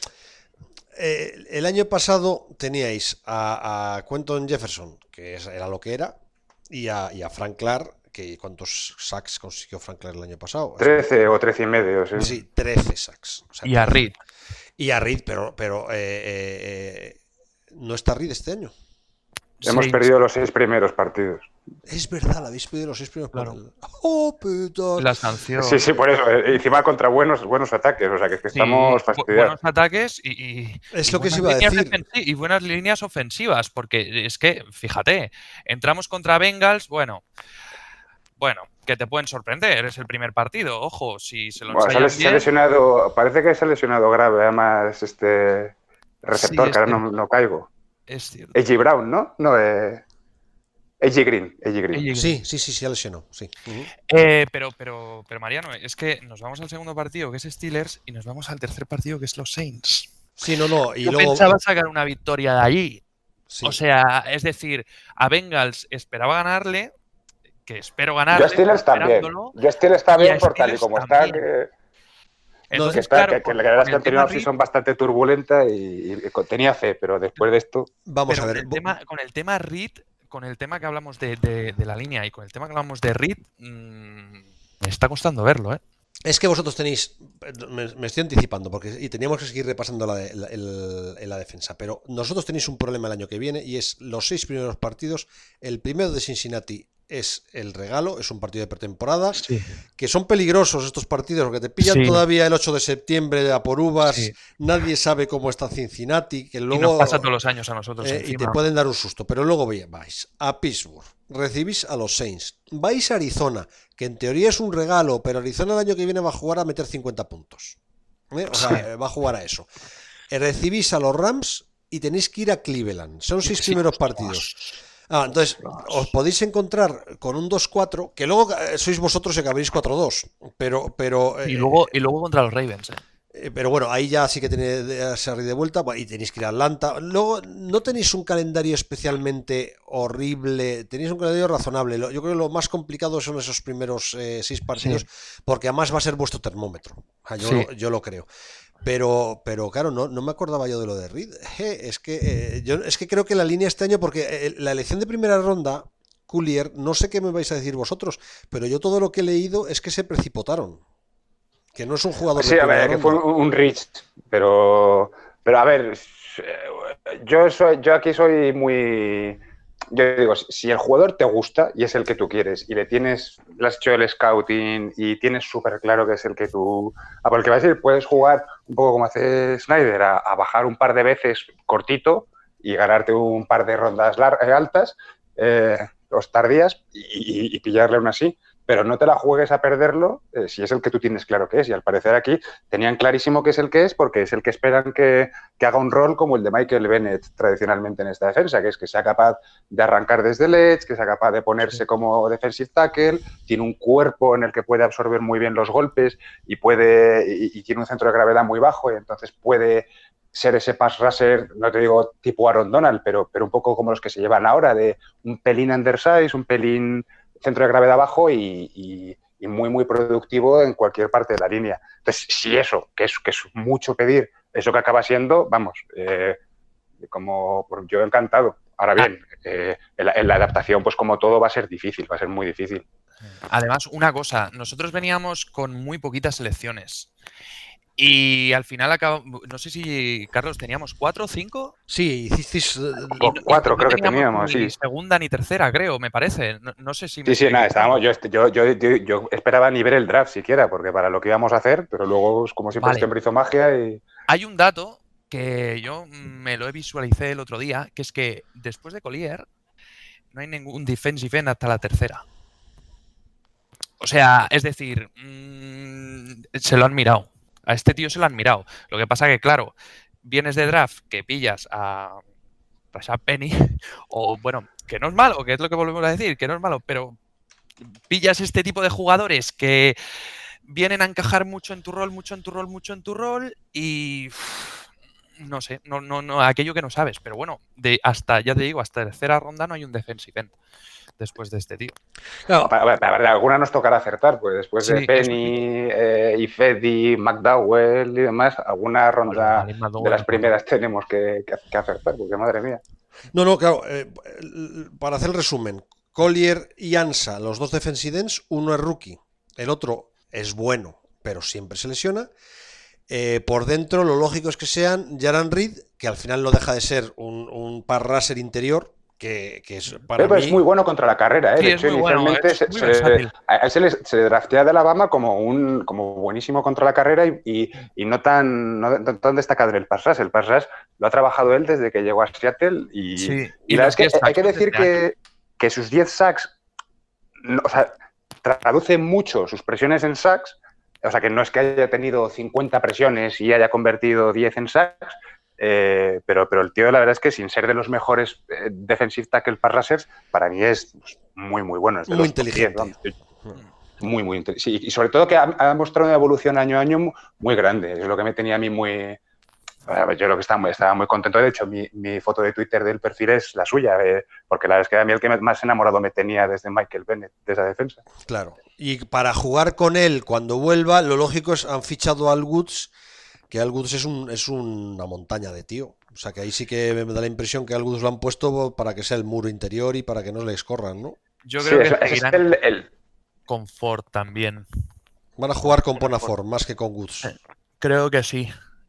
eh, el año pasado teníais a, a Quentin Jefferson, que era lo que era, y a, y a Frank Clark, que ¿cuántos sacks consiguió Frank Clark el año pasado? 13 o 13 y medio, sí. Sí, 13 sacks. O sea, Y a Reed. Y a Reed, pero, pero eh, eh, eh, no está Reed este año. Hemos perdido los seis primeros partidos. Es verdad, la habéis pedido los seis primeros Claro. ¡Oh, puto! La sanción. Sí, sí, por eso. eh, Encima contra buenos, buenos ataques, o sea que, es que estamos fastidiados. buenos ataques y, y- Es y lo que se buenas iba a líneas decir. Y buenas líneas ofensivas, porque es que, fíjate, entramos contra Bengals, bueno, bueno, que te pueden sorprender, es el primer partido, ojo, si se lo Bueno, se, ha ensayan les- se ha bien, lesionado, parece que se ha lesionado grave, además, este receptor, Sí, que ahora no, no caigo. es cierto. AJ Brown, ¿no? No, eh, AJ Green. AJ Green. AJ Sí, sí, sí, se lesionó. Sí. Eh, pero, pero, pero Mariano, es que nos vamos al segundo partido, que es Steelers, y nos vamos al tercer partido, que es los Saints. Sí, no, no. Y Yo luego. pensaba sacar una victoria de allí. sí. O sea, es decir, a Bengals esperaba ganarle, que espero ganarle. Yo Steelers también. Yo Steelers está bien por tal y como está, también. que, que Entonces, está, claro, que, que con- la verdad es con que el han tenido una tema season bastante turbulenta y, y con- tenía fe, pero después de esto, Vamos Pero a con ver. el tema, con el tema Reed, con el tema que hablamos de, la línea y con el tema que hablamos de Reed, mm, me está costando verlo, ¿eh? Es que vosotros tenéis, me, estoy anticipando, porque y teníamos que seguir repasando la, la defensa, pero nosotros tenéis un problema el año que viene y es los seis primeros partidos. El primero de Cincinnati es el regalo, es un partido de pretemporada, Sí. que son peligrosos estos partidos, porque te pillan Sí. todavía el 8 de septiembre a por uvas, Sí. nadie sabe cómo está Cincinnati, que Y luego... nos pasa todos los años a nosotros Eh, y te pueden dar un susto, pero luego vais a Pittsburgh, recibís a los Saints, vais a Arizona, que en teoría es un regalo, pero Arizona el año que viene va a jugar a meter 50 puntos. ¿eh? O sea, Sí. eh, va a jugar a eso. Recibís a los Rams y tenéis que ir a Cleveland. Son seis Sí, primeros partidos. Ah, entonces, os podéis encontrar con un 2-4, que luego eh, sois vosotros y acabaréis 4-2, pero, pero, Y eh, luego, y luego contra los Ravens, ¿eh? eh, Pero bueno, ahí ya sí que tenéis salir de vuelta y tenéis que ir a Atlanta. Luego, no tenéis un calendario especialmente horrible, tenéis un calendario razonable. Yo creo que lo más complicado son esos primeros eh, seis partidos, porque además va a ser vuestro termómetro. Yo, Sí. yo lo creo. Pero, pero claro, no, no me acordaba yo de lo de Reed. Je, es, que, eh, yo, es que creo que la línea este año, porque eh, la elección de primera ronda, Coolier, no sé qué me vais a decir vosotros, pero yo todo lo que he leído es que se precipitaron. Que no es un jugador de Sí, a primera ver, que fue un, un pero, pero a ver, eh, yo, soy, yo aquí soy muy... Yo digo, si el jugador te gusta y es el que tú quieres y le tienes, le has hecho el scouting y tienes súper claro que es el que tú... A por el que vas a ir, puedes jugar un poco como hace Snyder, a, bajar un par de veces cortito y ganarte un par de rondas eh, altas, eh, los tardías y, y- y pillarle aún así pero no te la juegues a perderlo eh, si es el que tú tienes claro que es. Y al parecer aquí tenían clarísimo que es el que es porque es el que esperan que, que haga un rol como el de Michael Bennett tradicionalmente en esta defensa, que es que sea capaz de arrancar desde el edge, que sea capaz de ponerse como defensive tackle, tiene un cuerpo en el que puede absorber muy bien los golpes y, puede, y, y tiene un centro de gravedad muy bajo y entonces puede ser ese pass rusher, no te digo tipo Aaron Donald, pero, pero un poco como los que se llevan ahora, de un pelín undersize, un pelín centro de gravedad bajo y, muy, muy productivo en cualquier parte de la línea. Entonces, si eso, que es, es mucho pedir, eso que acaba siendo, vamos, eh, como yo encantado. Ahora bien, eh, en, la, en, la, adaptación, pues como todo, va a ser difícil, va a ser muy difícil. Además, una cosa, nosotros veníamos con muy poquitas selecciones. Y al final acaba, no sé si Carlos teníamos cuatro o cinco. Sí, hicisteis. eh, cuatro, creo que teníamos, ni sí. segunda ni tercera, creo, me parece. No, no sé si. me Sí, sí, estoy nada, estábamos, yo, yo, yo, yo, esperaba ni ver el draft siquiera, porque para lo que íbamos a hacer, pero luego, como siempre, Vale. este hombre hizo magia y... Hay un dato que yo me lo he visualicé el otro día, que es que después de Collier no hay ningún defensive end hasta la tercera. O sea, es decir, mm, se lo han mirado. A este tío se lo han mirado. Lo que pasa que, claro, vienes de draft que pillas a Rashad Penny, (laughs) o bueno, que no es malo, que es lo que volvemos a decir, que no es malo, pero pillas este tipo de jugadores que vienen a encajar mucho en tu rol, mucho en tu rol, mucho en tu rol y no sé, no, no, no, aquello que no sabes, pero bueno, de hasta, ya te digo, hasta tercera ronda no hay un defensive end después de este tío. Ver, alguna nos tocará acertar, pues después Sí, de Penny, eh, Ifedi, McDowell y demás, alguna ronda de las primeras tenemos que, que- que acertar, porque madre mía. No, no, claro. eh, para hacer el resumen, Collier y Ansa, los dos defensive ends, uno es rookie, el otro es bueno, pero siempre se lesiona. Eh, por dentro, lo lógico es que sean Jaran Reed, que al final no deja de ser un, un pass rusher interior, que, que es para Pero mí. es muy bueno contra la carrera, ¿eh? Sí, de hecho, bueno, inicialmente se, se- versátil. a él se le, se le draftea de Alabama como un como buenísimo contra la carrera y, y- y no tan no tan- tan destacado en el pass rush. El pass rush lo ha trabajado él desde que llegó a Seattle y, Sí, y y la verdad es que 10 hay que sacks decir que, que sus 10 sacks, no, o sea, traduce mucho sus presiones en sacks, o sea, que no es que haya tenido 50 presiones y haya convertido 10 en sacks, eh, pero, pero el tío, la verdad es que sin ser de los mejores eh, defensive tackle pass rushers, para mí es pues, muy, muy bueno. Es de Muy los top 10, inteligente. Muy, muy inteligente. y sobre todo que ha, ha mostrado una evolución año a año mu- muy grande. Es lo que me tenía a mí muy. Yo creo que estaba muy, estaba muy contento. De hecho, mi, mi foto de Twitter del perfil es la suya, eh, porque la verdad es que a mí el que más enamorado me tenía desde Michael Bennett, de esa defensa. Claro. Y para jugar con él cuando vuelva, lo lógico es han fichado al Woods, que Al Woods es, un, es una montaña de tío. O sea que ahí sí que me da la impresión que Al Woods lo han puesto para que sea el muro interior y para que no les corran, ¿no? Yo creo que es el- el, con Ford también. Van a jugar con Ponafor más que con Woods. Creo que sí.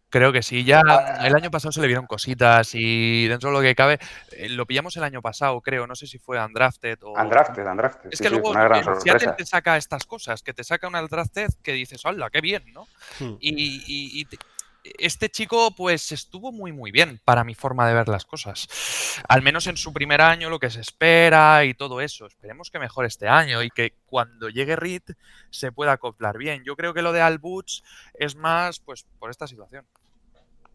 Creo que sí. Ya el año pasado se le vieron cositas y dentro de lo que cabe, eh, lo pillamos el año pasado, creo. No sé si fue Undrafted o. Undrafted, Undrafted. Es sí, que sí, luego una gran el Seattle te saca estas cosas, que te saca una Undrafted que dices, ¡hala, qué bien! ¿no? Hmm. Y, y- y te- este chico, pues estuvo muy, muy bien para mi forma de ver las cosas. Al menos en su primer año, lo que se espera y todo eso. Esperemos que mejore este año y que cuando llegue Reed se pueda acoplar bien. Yo creo que lo de Al Butch es más, pues, por esta situación.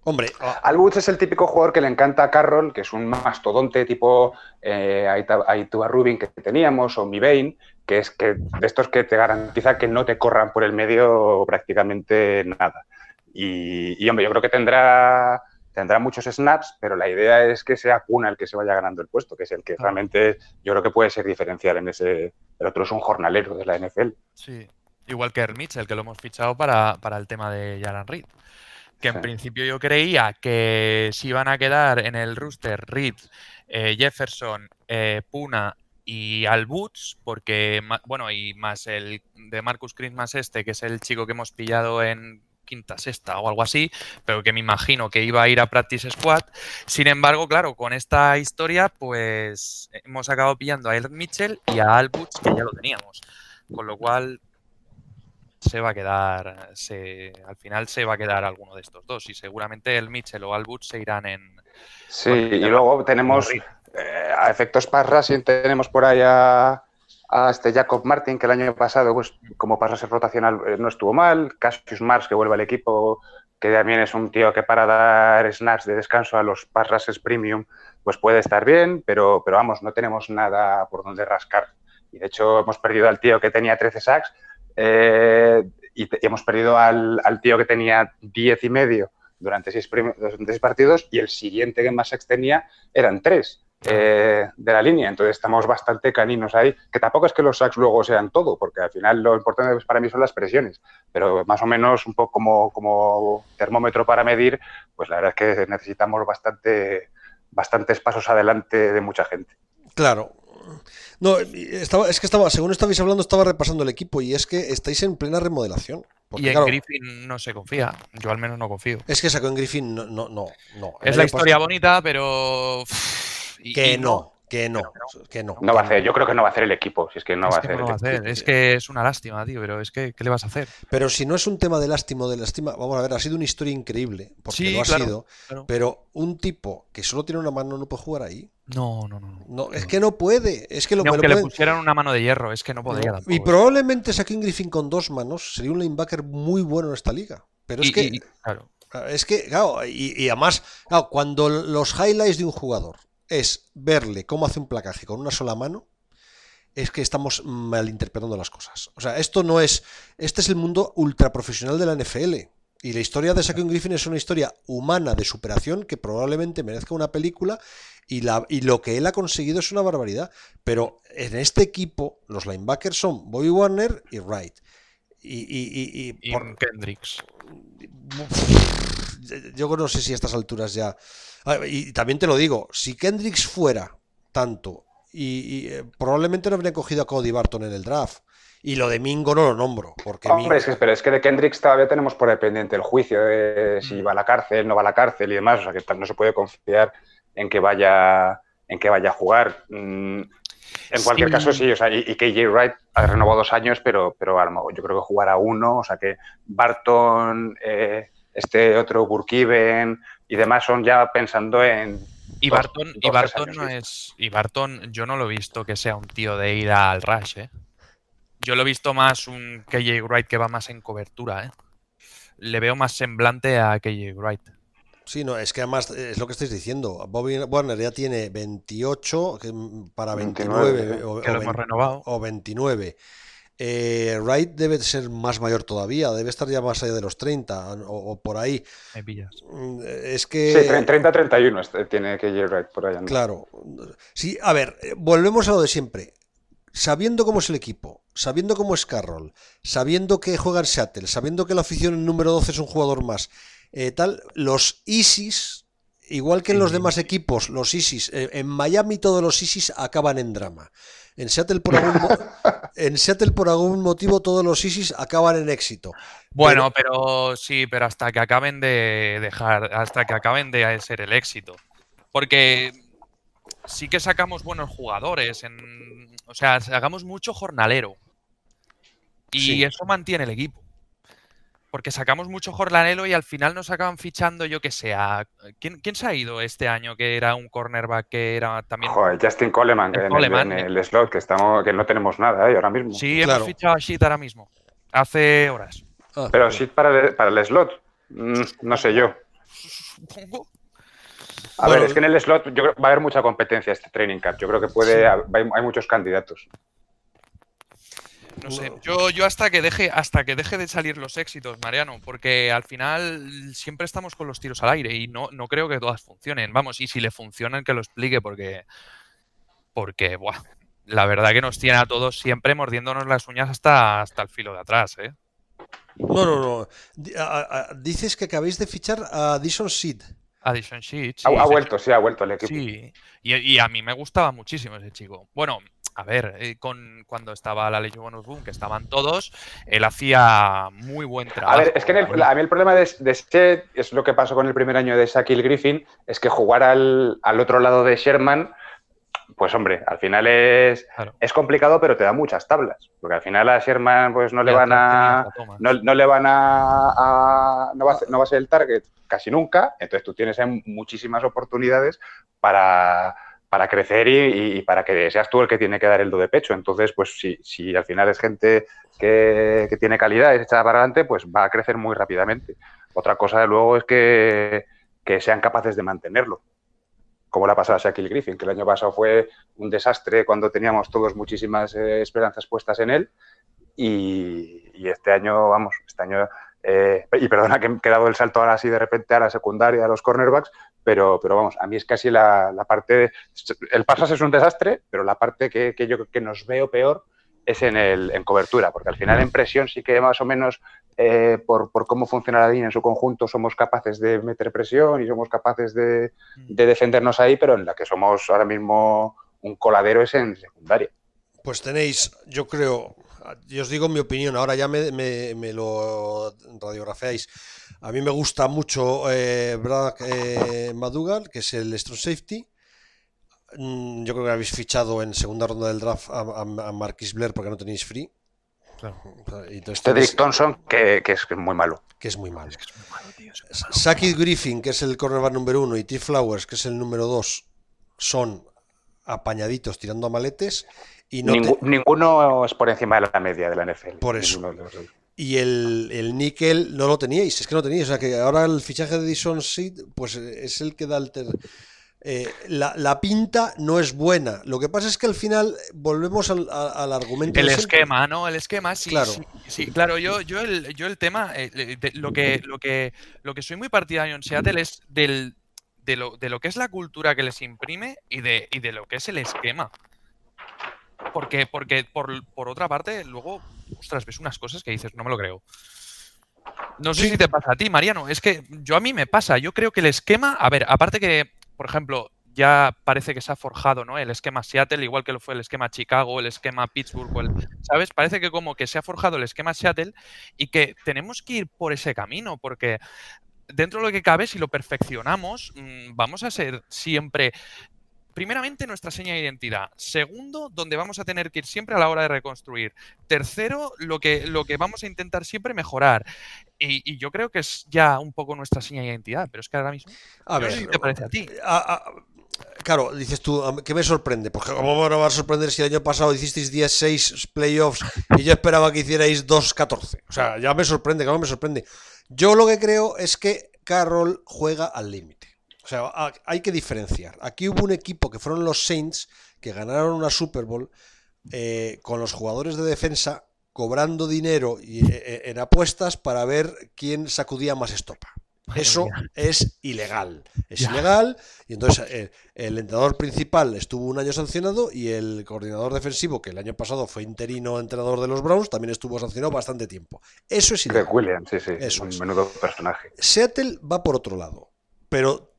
Hombre, ah, Al Woods es el típico jugador que le encanta a Carroll, que es un mastodonte tipo eh, Aituba Rubin que teníamos, o Mi Bain, que es que de estos que te garantiza que no te corran por el medio prácticamente nada. Y, y, hombre, yo creo que tendrá, tendrá muchos snaps, pero la idea es que sea Cuna el que se vaya ganando el puesto, que es el que Claro. realmente yo creo que puede ser diferencial en ese. El otro es un jornalero de la NFL. Sí. Igual que Earl Mitchell, que lo hemos fichado para, para el tema de Jaran Reed. Que en Sí. principio yo creía que si iban a quedar en el rooster Reed, eh, Jefferson, eh, Puna y Al porque, bueno, y más el de Marcus Chris más este, que es el chico que hemos pillado en quinta, sexta o algo así, pero que me imagino que iba a ir a Practice Squad. Sin embargo, claro, con esta historia, pues hemos acabado pillando a Earl Mitchell y a Al que ya lo teníamos. Con lo cual se va a quedar, se, al final se va a quedar alguno de estos dos y seguramente el Mitchell o Al Butch se irán en... Sí, Bueno, y luego tenemos, eh, a efectos pass rushing, tenemos por ahí a, a este Jacob Martin, que el año pasado, pues como pass rusher rotacional, eh, no estuvo mal. Cassius Mars, que vuelve al equipo, que también es un tío que para dar snaps de descanso a los pass rushers premium, pues puede estar bien, pero, pero vamos, no tenemos nada por donde rascar. Y de hecho hemos perdido al tío que tenía 13 sacks eh, y, te- y hemos perdido al, al tío que tenía 10 y medio durante seis, prim- durante seis partidos y el siguiente que más sacks tenía eran tres eh, de la línea. Entonces estamos bastante caninos ahí, que tampoco es que los sacks luego sean todo, porque al final lo importante para mí son las presiones, pero más o menos un poco como, como termómetro para medir, pues la verdad es que necesitamos bastante, bastantes pasos adelante de mucha gente. claro. No, estaba, es que estaba, según estabais hablando, estaba repasando el equipo y es que estáis en plena remodelación. y en Griffin no se confía. Yo al menos no confío. Es que sacó en Griffin, no, no, no. Es la historia bonita, pero. que no. Que no, que no. No va a hacer, yo creo que no va a hacer el equipo, si es que no va a hacer. hacer. Es que es una lástima, tío, pero es que ¿qué le vas a hacer? Pero si no es un tema de lástima o de lástima, vamos a ver, ha sido una historia increíble, porque lo ha sido, pero un tipo que solo tiene una mano no puede jugar ahí. No, no, no. no es que no puede. Es que lo, aunque le pusieran una mano de hierro, es que no podría. y probablemente Saquin Griffin con dos manos sería un linebacker muy bueno en esta liga. Pero es que. claro. Es que, claro, y, y además, claro, cuando los highlights de un jugador es verle cómo hace un placaje con una sola mano, es que estamos malinterpretando las cosas. O sea, esto no es. Este es el mundo ultra profesional de la NFL. Y la historia de Saquon Griffin es una historia humana de superación que probablemente merezca una película. Y, la, y lo que él ha conseguido es una barbaridad. Pero en este equipo, los linebackers son Bobby Warner y Wright. Y, y, y, por... Kendricks. Yo no sé si a estas alturas ya. Y también te lo digo, si Kendricks fuera tanto, y, eh, probablemente no habría cogido a Cody Barton en el draft. Y lo de Mingo no lo nombro. Porque Hombre, es que, pero es que de Kendricks todavía tenemos por pendiente el juicio de si mm. va a la cárcel, no va a la cárcel y demás. O sea que no se puede confiar en que vaya, en que vaya a jugar. Mm, en cualquier caso, sí, o sea, y, KJ Wright ha renovado dos años, pero, pero yo creo que jugará uno, o sea que Barton, eh, este otro Burkiven, y demás son ya pensando en... Y Barton, y Barton no es... Y Barton yo no lo he visto que sea un tío de ir al rush, ¿eh? Yo lo he visto más un KJ Wright que va más en cobertura, ¿eh? Le veo más semblante a KJ Wright. Sí, no, es que además es lo que estáis diciendo. Bobby Warner ya tiene 28 para 29, o, que lo hemos renovado. o 29. Eh, Wright debe ser más mayor todavía, debe estar ya más allá de los 30 o, por ahí. Mm, es que. Sí, 30-31 este, tiene que ir Wright por allá. Claro. Sí, a ver, eh, volvemos a lo de siempre. Sabiendo cómo es el equipo, sabiendo cómo es Carroll, sabiendo que juega en Seattle, sabiendo que la afición número 12 es un jugador más, eh, tal, los ISIS, igual que en los demás equipos, los ISIS, eh, en Miami todos los ISIS acaban en drama. En Seattle, por algún, (laughs) en Seattle, por algún motivo, todos los ISIS acaban en éxito. Bueno, pero, sí, pero hasta que acaben de dejar, hasta que acaben de ser el éxito. Porque sí que sacamos buenos jugadores. En, o sea, sacamos mucho jornalero. Y eso mantiene el equipo porque sacamos mucho jornalero y al final nos acaban fichando, yo que sea. ¿Quién, ¿Quién, se ha ido este año que era un cornerback que era también. Joder, Justin Coleman, que en, el, slot, que, estamos, que no tenemos nada ¿eh? ahora mismo. Sí, hemos fichado a Sheet ahora mismo, hace horas. Ah, Pero Sheet para el, para el slot, mm, no sé yo. Supongo. A ver, es que en el slot yo creo, va a haber mucha competencia este training camp. Yo creo que puede, hay muchos candidatos. No sé, yo, yo hasta que deje, hasta que deje de salir los éxitos, Mariano, porque al final siempre estamos con los tiros al aire y no, no creo que todas funcionen. Vamos, y si le funcionan, que lo explique, porque. Porque, buah, la verdad que nos tiene a todos siempre mordiéndonos las uñas hasta, hasta el filo de atrás, ¿eh? No, no, no. Dices que acabáis de fichar a Dishon Seed. A Dishon Seed. Sí, ha, vuelto, sí, ha vuelto el equipo. Sí, y, y, a mí me gustaba muchísimo ese chico. Bueno, a ver, eh, con, cuando estaba la Legion Bonus Boom, que estaban todos, él hacía muy buen trabajo. A ver, es que a mí el problema de, de es lo que pasó con el primer año de Shaquille Griffin, es que jugar al, otro lado de Sherman, pues hombre, al final es, es complicado, pero te da muchas tablas. Porque al final a Sherman pues no le van a. No, le van a. no, va a no va a ser el target casi nunca. Entonces tú tienes muchísimas oportunidades para para crecer y, para que seas tú el que tiene que dar el do de pecho. Entonces, pues si, al final es gente que, tiene calidad y se para adelante, pues va a crecer muy rápidamente. Otra cosa, luego, es que, sean capaces de mantenerlo. Como la pasada Shaquille Griffin, que el año pasado fue un desastre cuando teníamos todos muchísimas eh, esperanzas puestas en él. Y, este año, vamos, este año eh, y perdona que he dado el salto ahora así de repente a la secundaria, a los cornerbacks, pero, pero vamos, a mí es casi la, parte. el pasas es un desastre, pero la parte que, yo que nos veo peor es en, el, en cobertura, porque al final en presión sí que más o menos eh, por, cómo funciona la línea en su conjunto somos capaces de meter presión y somos capaces de, de defendernos ahí, pero en la que somos ahora mismo un coladero es en secundaria. Pues tenéis, yo creo, yo os digo mi opinión, ahora ya me, me, lo radiografeáis. A mí me gusta mucho eh, Brad eh, Madugal, que es el Strong Safety. Mm, yo creo que habéis fichado en segunda ronda del draft a, Marquis Blair porque no tenéis free. Claro. Cedric Thompson, que, es muy malo. Que es muy malo. Saki Griffin, que es el cornerback número uno, y T. Flowers, que es el número dos, son apañaditos tirando a maletes. Y Ninguno es por encima de la media de la NFL. Por eso. Y el, el níquel no lo teníais, es que no teníais. O sea que ahora el fichaje de Dison Seed, pues es el que da el. Eh, la, pinta no es buena. Lo que pasa es que al final volvemos al, argumento. El esquema, ¿no? El esquema, sí. Claro, sí, claro yo, yo, el, yo el tema, eh, lo, que, lo, que, lo que soy muy partidario en Seattle es del, de, lo, de lo que es la cultura que les imprime y de, y de lo que es el esquema. Porque, porque por, por otra parte, luego, ostras, ves unas cosas que dices, no me lo creo. No sé si te pasa a ti, Mariano. Es que yo a mí me pasa. Yo creo que el esquema, a ver, aparte que por ejemplo, ya parece que se ha forjado ¿no? el esquema Seattle, igual que lo fue el esquema Chicago, el esquema Pittsburgh, ¿sabes? Parece que como que se ha forjado el esquema Seattle y que tenemos que ir por ese camino, porque dentro de lo que cabe, si lo perfeccionamos, mm, vamos a ser siempre primeramente nuestra seña de identidad. Segundo, donde vamos a tener que ir siempre a la hora de reconstruir. Tercero, lo que, lo que vamos a intentar siempre mejorar. Y, yo creo que es ya un poco nuestra seña de identidad, pero es que ahora mismo... A ver, si te parece a ti. claro, dices tú, ¿qué me sorprende? Porque ¿cómo me va a sorprender si el año pasado hicisteis 16 playoffs y yo esperaba que hicierais 2-14? O sea, ya me sorprende, claro, me sorprende. Yo lo que creo es que Carroll juega al límite. O sea, hay que diferenciar. Aquí hubo un equipo que fueron los Saints que ganaron una Super Bowl eh, con los jugadores de defensa cobrando dinero eh, eh, en apuestas para ver quién sacudía más estopa. Eso es ilegal. Es ilegal. Y entonces el entrenador principal estuvo un año sancionado y el coordinador defensivo, que el año pasado fue interino entrenador de los Browns, también estuvo sancionado bastante tiempo. Eso es ilegal. Williams, sí, sí. Eso un menudo personaje. Seattle va por otro lado. Pero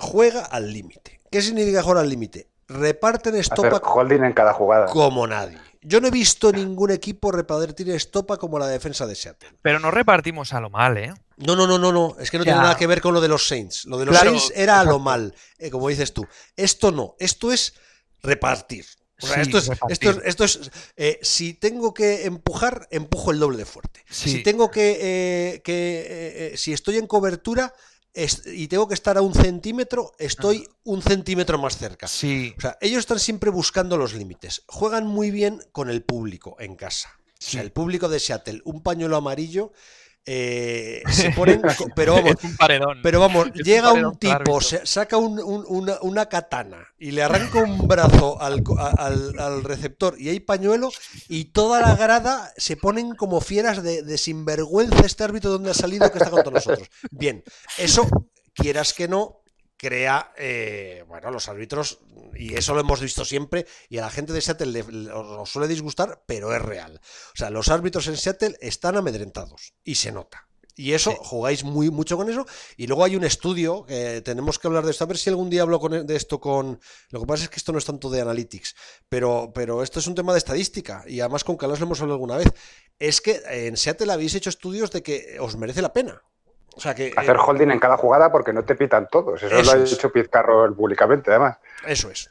juega al límite. ¿Qué significa jugar al límite? Reparten estopa holding en cada jugada. como nadie. Yo no he visto ningún equipo repartir estopa como la defensa de Seattle. Pero no repartimos a lo mal, ¿eh? No, no, no, no, no. Es que no tiene nada que ver con lo de los Saints. Lo de los Saints era a lo mal, eh, como dices tú. Esto no. Esto es repartir. esto, es, esto, es, eh, si tengo que empujar, empujo el doble de fuerte. Si tengo que, eh, que si estoy en cobertura, y tengo que estar a un centímetro, estoy un centímetro más cerca. Sí. O sea, ellos están siempre buscando los límites. Juegan muy bien con el público en casa. O sea, el público de Seattle, un pañuelo amarillo eh, (laughs) se ponen, pero vamos, pero vamos, llega un tipo, saca una, katana y le arranca un brazo al, receptor y hay pañuelo y toda la grada se ponen como fieras de, sinvergüenza este árbitro donde ha salido que está contra nosotros. Bien, eso quieras que no, crea, eh, bueno, los árbitros, y eso lo hemos visto siempre, y a la gente de Seattle le, suele disgustar, pero es real. O sea, los árbitros en Seattle están amedrentados, y se nota. Y eso, jugáis muy mucho con eso. Y luego hay un estudio, que tenemos que hablar de esto, a ver si algún día hablo con, e, de esto con... Lo que pasa es que esto no es tanto de analytics, pero, pero esto es un tema de estadística, y además con Carlos lo hemos hablado alguna vez. Es que en Seattle habéis hecho estudios de que os merece la pena. Hacer eh, holding en cada jugada porque no te pitan todos. Eso, lo ha dicho Pizcarro públicamente, además. Eso es.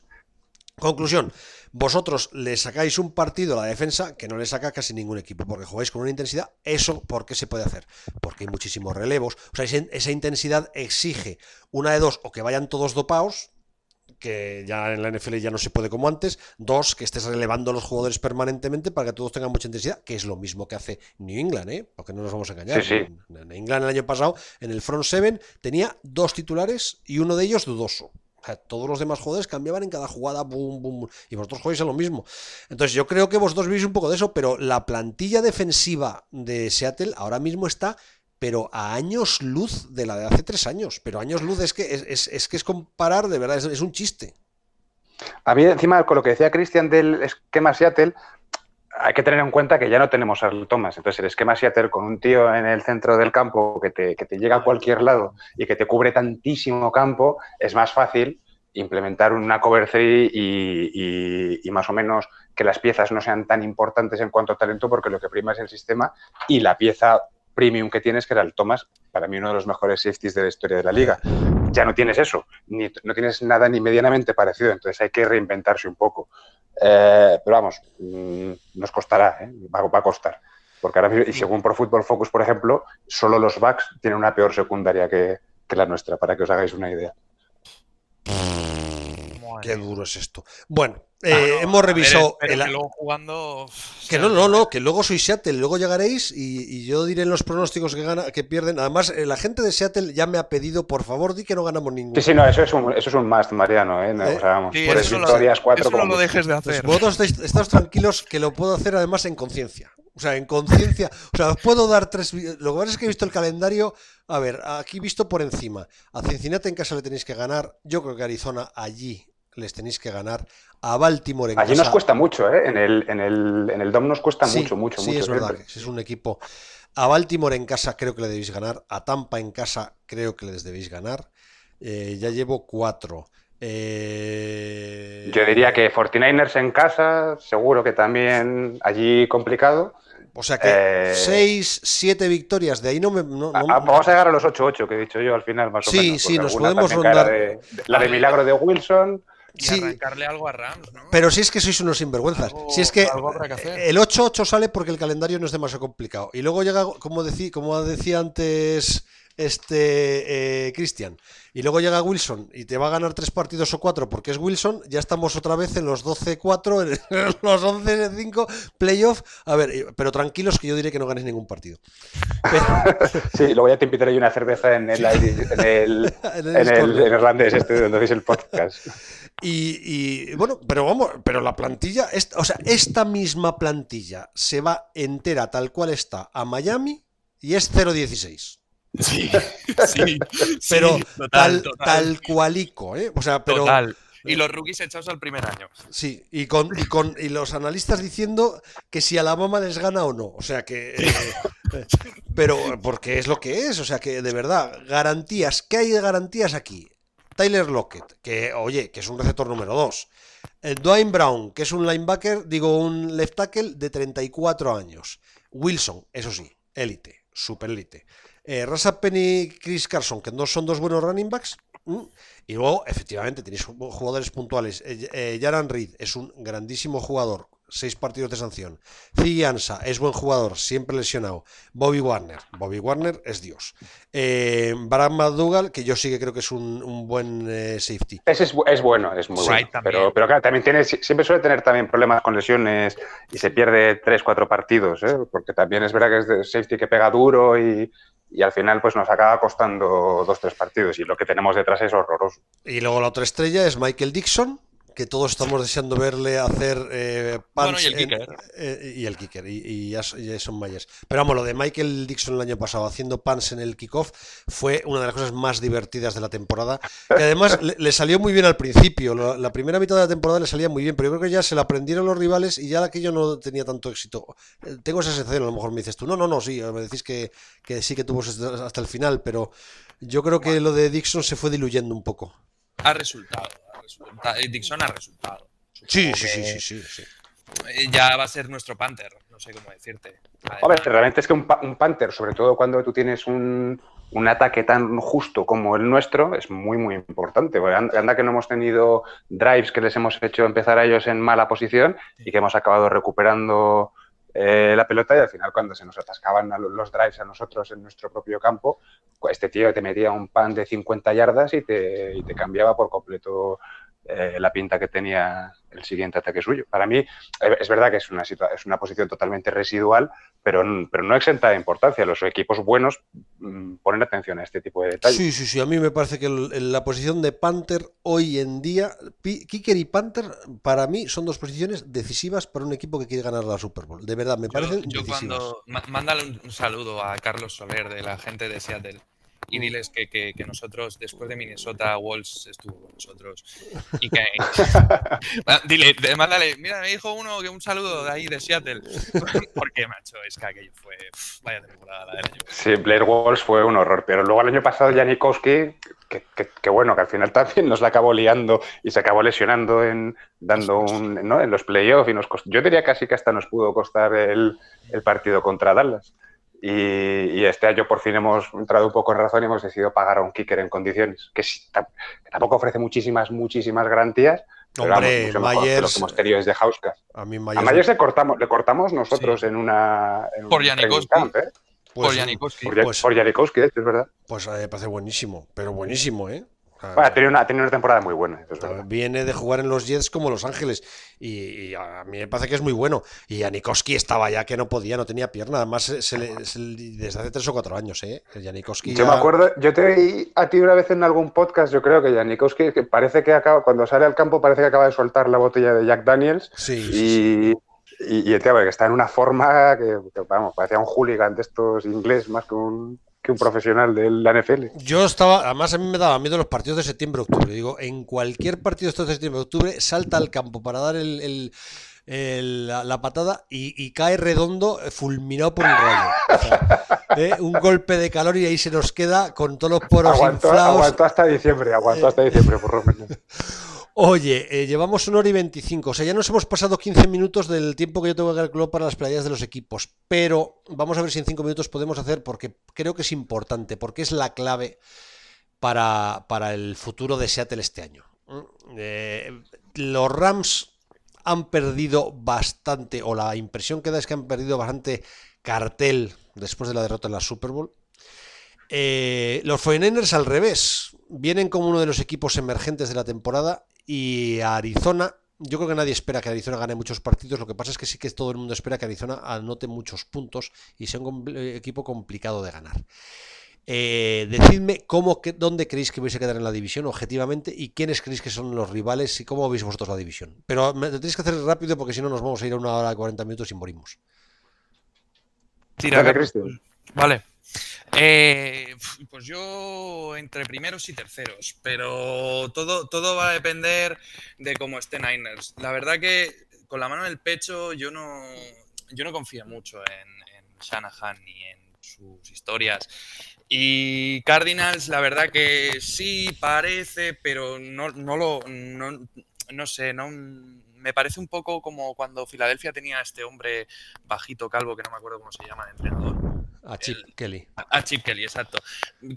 Conclusión. Vosotros le sacáis un partido a la defensa que no le saca casi ningún equipo, porque jugáis con una intensidad. ¿Eso por qué se puede hacer? Porque hay muchísimos relevos. O sea, esa intensidad exige una de dos, o que vayan todos dopados, que ya en la NFL ya no se puede como antes. Dos, que estés relevando a los jugadores permanentemente para que todos tengan mucha intensidad, que es lo mismo que hace New England, ¿eh? porque no nos vamos a engañar. New England el año pasado, en el front seven, tenía dos titulares y uno de ellos dudoso. todos los demás jugadores cambiaban en cada jugada, boom, boom, y vosotros jugáis a lo mismo. Entonces, yo creo que vosotros vivís un poco de eso, pero la plantilla defensiva de Seattle ahora mismo está pero a años luz de la de hace tres años. Pero años luz es que es, que es comparar, de verdad, es, un chiste. A mí, encima, con lo que decía Cristian del esquema Seattle, hay que tener en cuenta que ya no tenemos a Thomas. Entonces, el esquema Seattle con un tío en el centro del campo que te, llega a cualquier lado y que te cubre tantísimo campo, es más fácil implementar una cover 3 y, y, más o menos que las piezas no sean tan importantes en cuanto a talento, porque lo que prima es el sistema y la pieza premium que tienes, que era el Thomas, para mí uno de los mejores safeties de la historia de la liga. Ya no tienes eso, ni, no tienes nada ni medianamente parecido, entonces hay que reinventarse un poco. Eh, pero vamos, mm, nos costará, ¿eh? va, va, a costar. Porque ahora y según Pro Football Focus, por ejemplo, solo los backs tienen una peor secundaria que, que la nuestra, para que os hagáis una idea. Qué duro es esto. Bueno, eh, ah, hemos revisado. el... que luego jugando. Que no, no, no, que luego soy Seattle, luego llegaréis y, yo diré en los pronósticos que gana, que pierden. Además, eh, la gente de Seattle ya me ha pedido, por favor, di que no ganamos ninguno. Sí, sí, no, eso es un, eso es un must, Mariano, ¿eh? ¿Eh? O sea, vamos, por victorias, cuatro. Eso no lo dejes de hacer. Pues vosotros estáis, tranquilos que lo puedo hacer además en conciencia. O sea, en conciencia. O sea, os puedo dar tres. Lo que pasa es que he visto el calendario. A ver, aquí visto por encima. A Cincinnati en casa le tenéis que ganar. Yo creo que Arizona allí les tenéis que ganar. A Baltimore en Allí nos cuesta mucho, ¿eh? En el, en el, en el DOM nos cuesta mucho, mucho, sí, mucho. es verdad, es un equipo. A Baltimore en casa creo que le debéis ganar. A Tampa en casa creo que les debéis ganar. Eh, ya llevo cuatro. Eh... Yo diría que 49ers en casa, seguro que también allí complicado. O sea que eh... seis, siete victorias, de ahí no me. No, no... Vamos a llegar a los 8-8 que he dicho yo al final, más sí, o menos. Sí, sí, nos podemos rondar. De, la de milagro de Wilson. Y sí, arrancarle algo a Rams, ¿no? Pero si es que sois unos sinvergüenzas. Algo, si es que, que el 8-8 sale porque el calendario no es demasiado complicado. Y luego llega, como, decí, como decía antes este eh, Cristian, y luego llega Wilson y te va a ganar tres partidos o cuatro porque es Wilson, ya estamos otra vez en los 12-4, en (laughs) los 11-5 playoff. A ver, pero tranquilos que yo diré que no ganes ningún partido. (laughs) Sí, luego ya te invitaré una cerveza en el, (laughs) en el, en el, en el irlandés este donde hacéis el podcast. Y, y, bueno, pero vamos, pero la plantilla, o sea, esta misma plantilla se va entera tal cual está a Miami y es 0-16. (laughs) Sí, sí, pero sí, tal, total, tal cualico, ¿eh? O sea, pero. Total. Y los rookies echados al primer año. Sí, y con, y con y los analistas diciendo que si Alabama les gana o no. O sea que. Eh, (laughs) pero porque es lo que es. O sea que de verdad, garantías. ¿Qué hay de garantías aquí? Tyler Lockett, que, oye, que es un receptor número 2. El Dwayne Brown, que es un linebacker, digo, un left tackle de 34 años. Wilson, eso sí, élite, super élite. Eh, Rasa Penny Chris Carson, que no son dos buenos running backs. Y luego, efectivamente, tenéis jugadores puntuales. Eh, eh, Jaran Reed es un grandísimo jugador, seis partidos de sanción. Ansa es buen jugador, siempre lesionado. Bobby Warner, Bobby Warner es Dios. Eh, Brad McDougall, que yo sí que creo que es un, un buen eh, safety. Ese es, es, bueno, es muy bueno. Pero, pero, claro, también tiene, siempre suele tener también problemas con lesiones y se pierde tres, cuatro partidos, ¿eh? porque también es verdad que es de safety que pega duro y, y al final pues nos acaba costando dos, tres partidos y lo que tenemos detrás es horroroso. Y luego la otra estrella es Michael Dixon, que todos estamos deseando verle hacer eh, bueno, y el kicker. En, eh, y el kicker, y, y Jason Myers. Pero vamos, lo de Michael Dixon el año pasado haciendo pants en el kickoff fue una de las cosas más divertidas de la temporada. Que además le, le, salió muy bien al principio. La, la, primera mitad de la temporada le salía muy bien, pero yo creo que ya se la aprendieron los rivales y ya aquello no tenía tanto éxito. Tengo esa sensación, a lo mejor me dices tú, no, no, no, sí, me decís que, que sí que tuvo hasta el final, pero yo creo que lo de Dixon se fue diluyendo un poco. Ha resultado. Dixon ha resultado. Sí, sí, sí, sí, sí, sí, Ya va a ser nuestro Panther, no sé cómo decirte. Además, a ver, realmente es que un, un, Panther, sobre todo cuando tú tienes un, un, ataque tan justo como el nuestro, es muy, muy importante. Anda que no hemos tenido drives que les hemos hecho empezar a ellos en mala posición y que hemos acabado recuperando eh, la pelota y al final cuando se nos atascaban los drives a nosotros en nuestro propio campo, este tío te metía un pan de 50 yardas y te, y te cambiaba por completo eh, la pinta que tenía el siguiente ataque suyo. Para mí es verdad que es una, es una posición totalmente residual, pero, pero no exenta de importancia. Los equipos buenos mmm, ponen atención a este tipo de detalles. Sí, sí, sí. A mí me parece que el, la posición de Panther hoy en día, Kicker y Panther, para mí son dos posiciones decisivas para un equipo que quiere ganar la Super Bowl. De verdad, me parecen yo, yo decisivas. Cuando, mándale un saludo a Carlos Soler de la gente de Seattle y diles que, que, que, nosotros, después de Minnesota, Walls estuvo con nosotros. Y que. (laughs) Dile, mándale, mira, me dijo uno que un saludo de ahí de Seattle. (laughs) Porque, macho, es que aquello fue. vaya temporada la del año. Sí, Blair Walls fue un horror. Pero luego el año pasado, Janikowski, que, que, bueno, que al final (laughs) también nos la acabó liando y se acabó lesionando en dando un, ¿no? en los playoffs. y nos Yo diría casi que hasta nos pudo costar el, el partido contra Dallas. Y, este año por fin hemos entrado un poco en razón y hemos decidido pagar a un kicker en condiciones, que, tampoco ofrece muchísimas, muchísimas garantías. Hombre, pero Myers, lo que hemos tenido desde Hauskas. A, mí Myers, a Myers le cortamos, le cortamos nosotros en una. En por Janikowski. ¿eh? Pues, por Janikowski. Por, pues, por Janikowski, es verdad. Pues me parece buenísimo, pero buenísimo, ¿eh? Bueno, ha, tenido una, una, temporada muy buena. viene de jugar en los Jets como Los Ángeles y, a mí me parece que es muy bueno. Y Janikowski estaba ya que no podía, no tenía pierna. Además, se, desde hace tres o cuatro años, ¿eh? Janikowski yo me acuerdo, yo te vi a ti una vez en algún podcast, yo creo que Janikowski que parece que acaba, cuando sale al campo parece que acaba de soltar la botella de Jack Daniels. Sí, y, sí, y, el tío que está en una forma que, que, vamos, parecía un hooligan de estos inglés más que un que un profesional de la NFL. Yo estaba, además a mí me daba miedo los partidos de septiembre-octubre. Digo, en cualquier partido de septiembre-octubre salta al campo para dar el, el, la, patada y, cae redondo, fulminado por un rayo. ¿eh? Un golpe de calor y ahí se nos queda con todos los poros aguantó, inflados. Aguantó hasta diciembre, aguantó hasta diciembre, por lo menos. (laughs) Oye, eh, llevamos una hora y 25, o sea, ya nos hemos pasado 15 minutos del tiempo que yo tengo que calcular para las playas de los equipos, pero vamos a ver si en 5 minutos podemos hacer, porque creo que es importante, porque es la clave para, para el futuro de Seattle este año. Eh, los Rams han perdido bastante, o la impresión que da es que han perdido bastante cartel después de la derrota en la Super Bowl. Eh, los 49ers al revés, vienen como uno de los equipos emergentes de la temporada y Arizona, yo creo que nadie espera que Arizona gane muchos partidos. Lo que pasa es que sí que todo el mundo espera que Arizona anote muchos puntos y sea un eh, equipo complicado de ganar. Eh, decidme cómo, dónde creéis que vais a quedar en la división objetivamente y quiénes creéis que son los rivales y cómo veis vosotros la división. Pero me, tenéis que hacer rápido porque si no nos vamos a ir a una hora y 40 minutos y morimos. Tira, Vale. Eh, pues yo entre primeros y terceros, pero todo, todo va a depender de cómo estén Niners. La verdad que con la mano en el pecho yo no, yo no confío mucho en, en Shanahan ni en sus historias. Y Cardinals, la verdad que sí parece, pero no, no lo, no, no sé, no, me parece un poco como cuando Filadelfia tenía a este hombre bajito, calvo, que no me acuerdo cómo se llama, de entrenador. A Chip Kelly. A, Chip Kelly, exacto.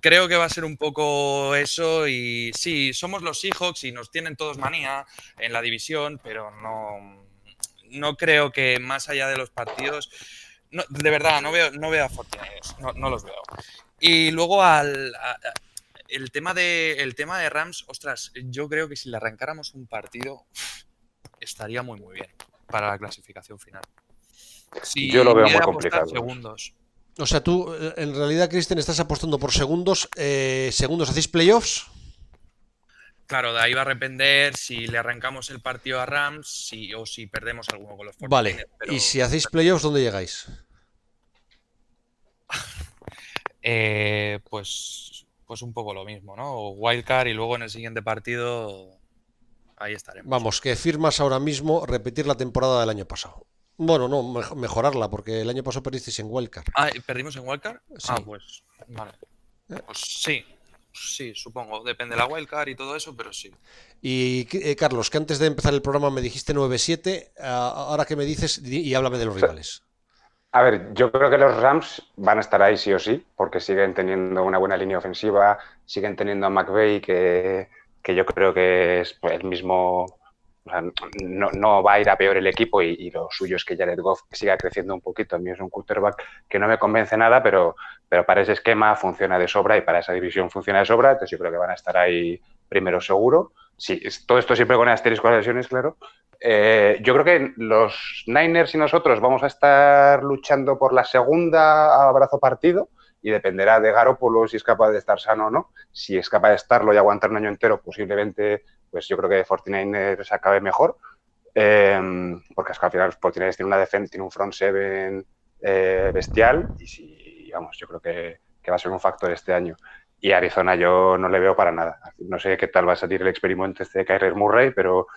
Creo que va a ser un poco eso y sí, somos los Seahawks y nos tienen todos manía en la división, pero no, no creo que más allá de los partidos, de verdad, no veo, no veo a Fortnite, no, no, los veo. Y luego al... el tema, de, el tema de Rams, ostras, yo creo que si le arrancáramos un partido estaría muy muy bien para la clasificación final. Si yo lo veo muy complicado. Segundos. O sea, tú, eh, en realidad, Kristen, estás apostando por segundos. Eh, ¿Segundos hacéis playoffs? Claro, de ahí va a depender si le arrancamos el partido a Rams si, o si perdemos alguno con los Vale, y si hacéis playoffs, ¿dónde llegáis? (laughs) eh, pues, pues un poco lo mismo, ¿no? Wildcard y luego en el siguiente partido ahí estaremos. Vamos, que firmas ahora mismo repetir la temporada del año pasado. Bueno, no, mejorarla, porque el año pasado perdisteis en Wildcard. Ah, ¿perdimos en Wildcard? Ah, pues, vale. Pues sí, sí, supongo. Depende de la Wildcard y todo eso, pero sí. Y eh, Carlos, que antes de empezar el programa me dijiste 9-7, ahora que me dices, y háblame de los rivales. A ver, yo creo que los Rams van a estar ahí sí o sí, porque siguen teniendo una buena línea ofensiva, siguen teniendo a McVeigh, que, que yo creo que es pues, el mismo no, va a ir a peor el equipo y, lo suyo es que Jared Goff siga creciendo un poquito. A mí es un quarterback que no me convence nada, pero, para ese esquema funciona de sobra y para esa división funciona de sobra. Entonces yo creo que van a estar ahí primero seguro. Sí, todo esto siempre con asterisco de lesiones, claro. Eh, yo creo que los Niners y nosotros vamos a estar luchando por la segunda abrazo partido y dependerá de Garoppolo si es capaz de estar sano o no. Si es capaz de estarlo y aguantar un año entero, posiblemente pues yo creo que Fortnite se acabe mejor. Em, porque es que al final Fortnite tiene una defensa, tiene un front seven eh, bestial y si, vamos, yo creo que, va a ser un factor este año. Y Arizona yo no le veo para nada. No sé qué tal va a salir el experimento este de Kyler Murray, pero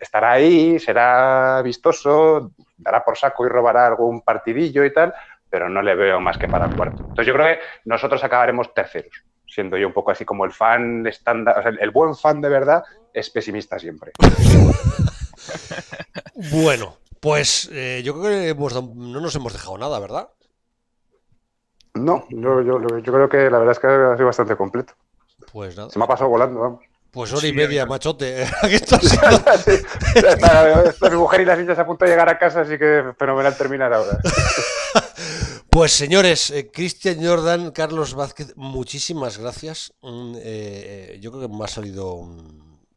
estará ahí, será vistoso, dará por saco y robará algún partidillo y tal, pero no le veo más que para el cuarto. Entonces yo creo que nosotros acabaremos terceros, siendo yo un poco así como el fan estándar, o sea, el buen fan de verdad es pesimista siempre. bueno, pues eh, yo creo que hemos, no nos hemos dejado nada, ¿verdad? No, yo, yo, yo, creo que la verdad es que ha sido bastante completo. Pues nada. Se me ha pasado volando, vamos. Pues hora y media, machote. Esto sí, mi mujer y las niñas a punto de llegar a casa, así que fenomenal terminar ahora. Pues señores, eh, Cristian Jordan, Carlos Vázquez, muchísimas gracias. Mm, eh, yo creo que me ha salido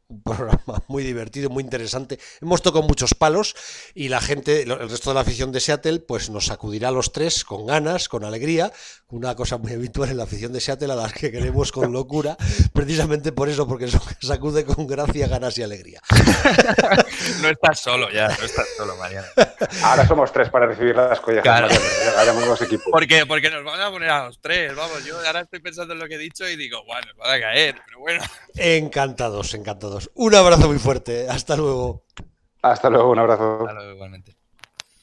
un programa (laughs) muy divertido, muy interesante. Hemos tocado muchos palos y la gente, el resto de la afición de Seattle, pues nos sacudirá a los tres con ganas, con alegría, una cosa muy habitual en la afición de Seattle a las que queremos con locura, (laughs) precisamente por eso, porque eso (laughs) sacude con gracia, ganas y alegría. no estás solo ya, no estás solo, Mariano. Ahora somos tres para recibir las collejas. Claro. Haremos equipos. Porque, porque nos van a poner a los tres, vamos, yo ahora estoy pensando en lo que he dicho y digo, bueno, nos van a caer, pero bueno. Encantados, encantados. Un abrazo muy fuerte. Hasta luego. Hasta luego, un abrazo. Hasta luego, igualmente.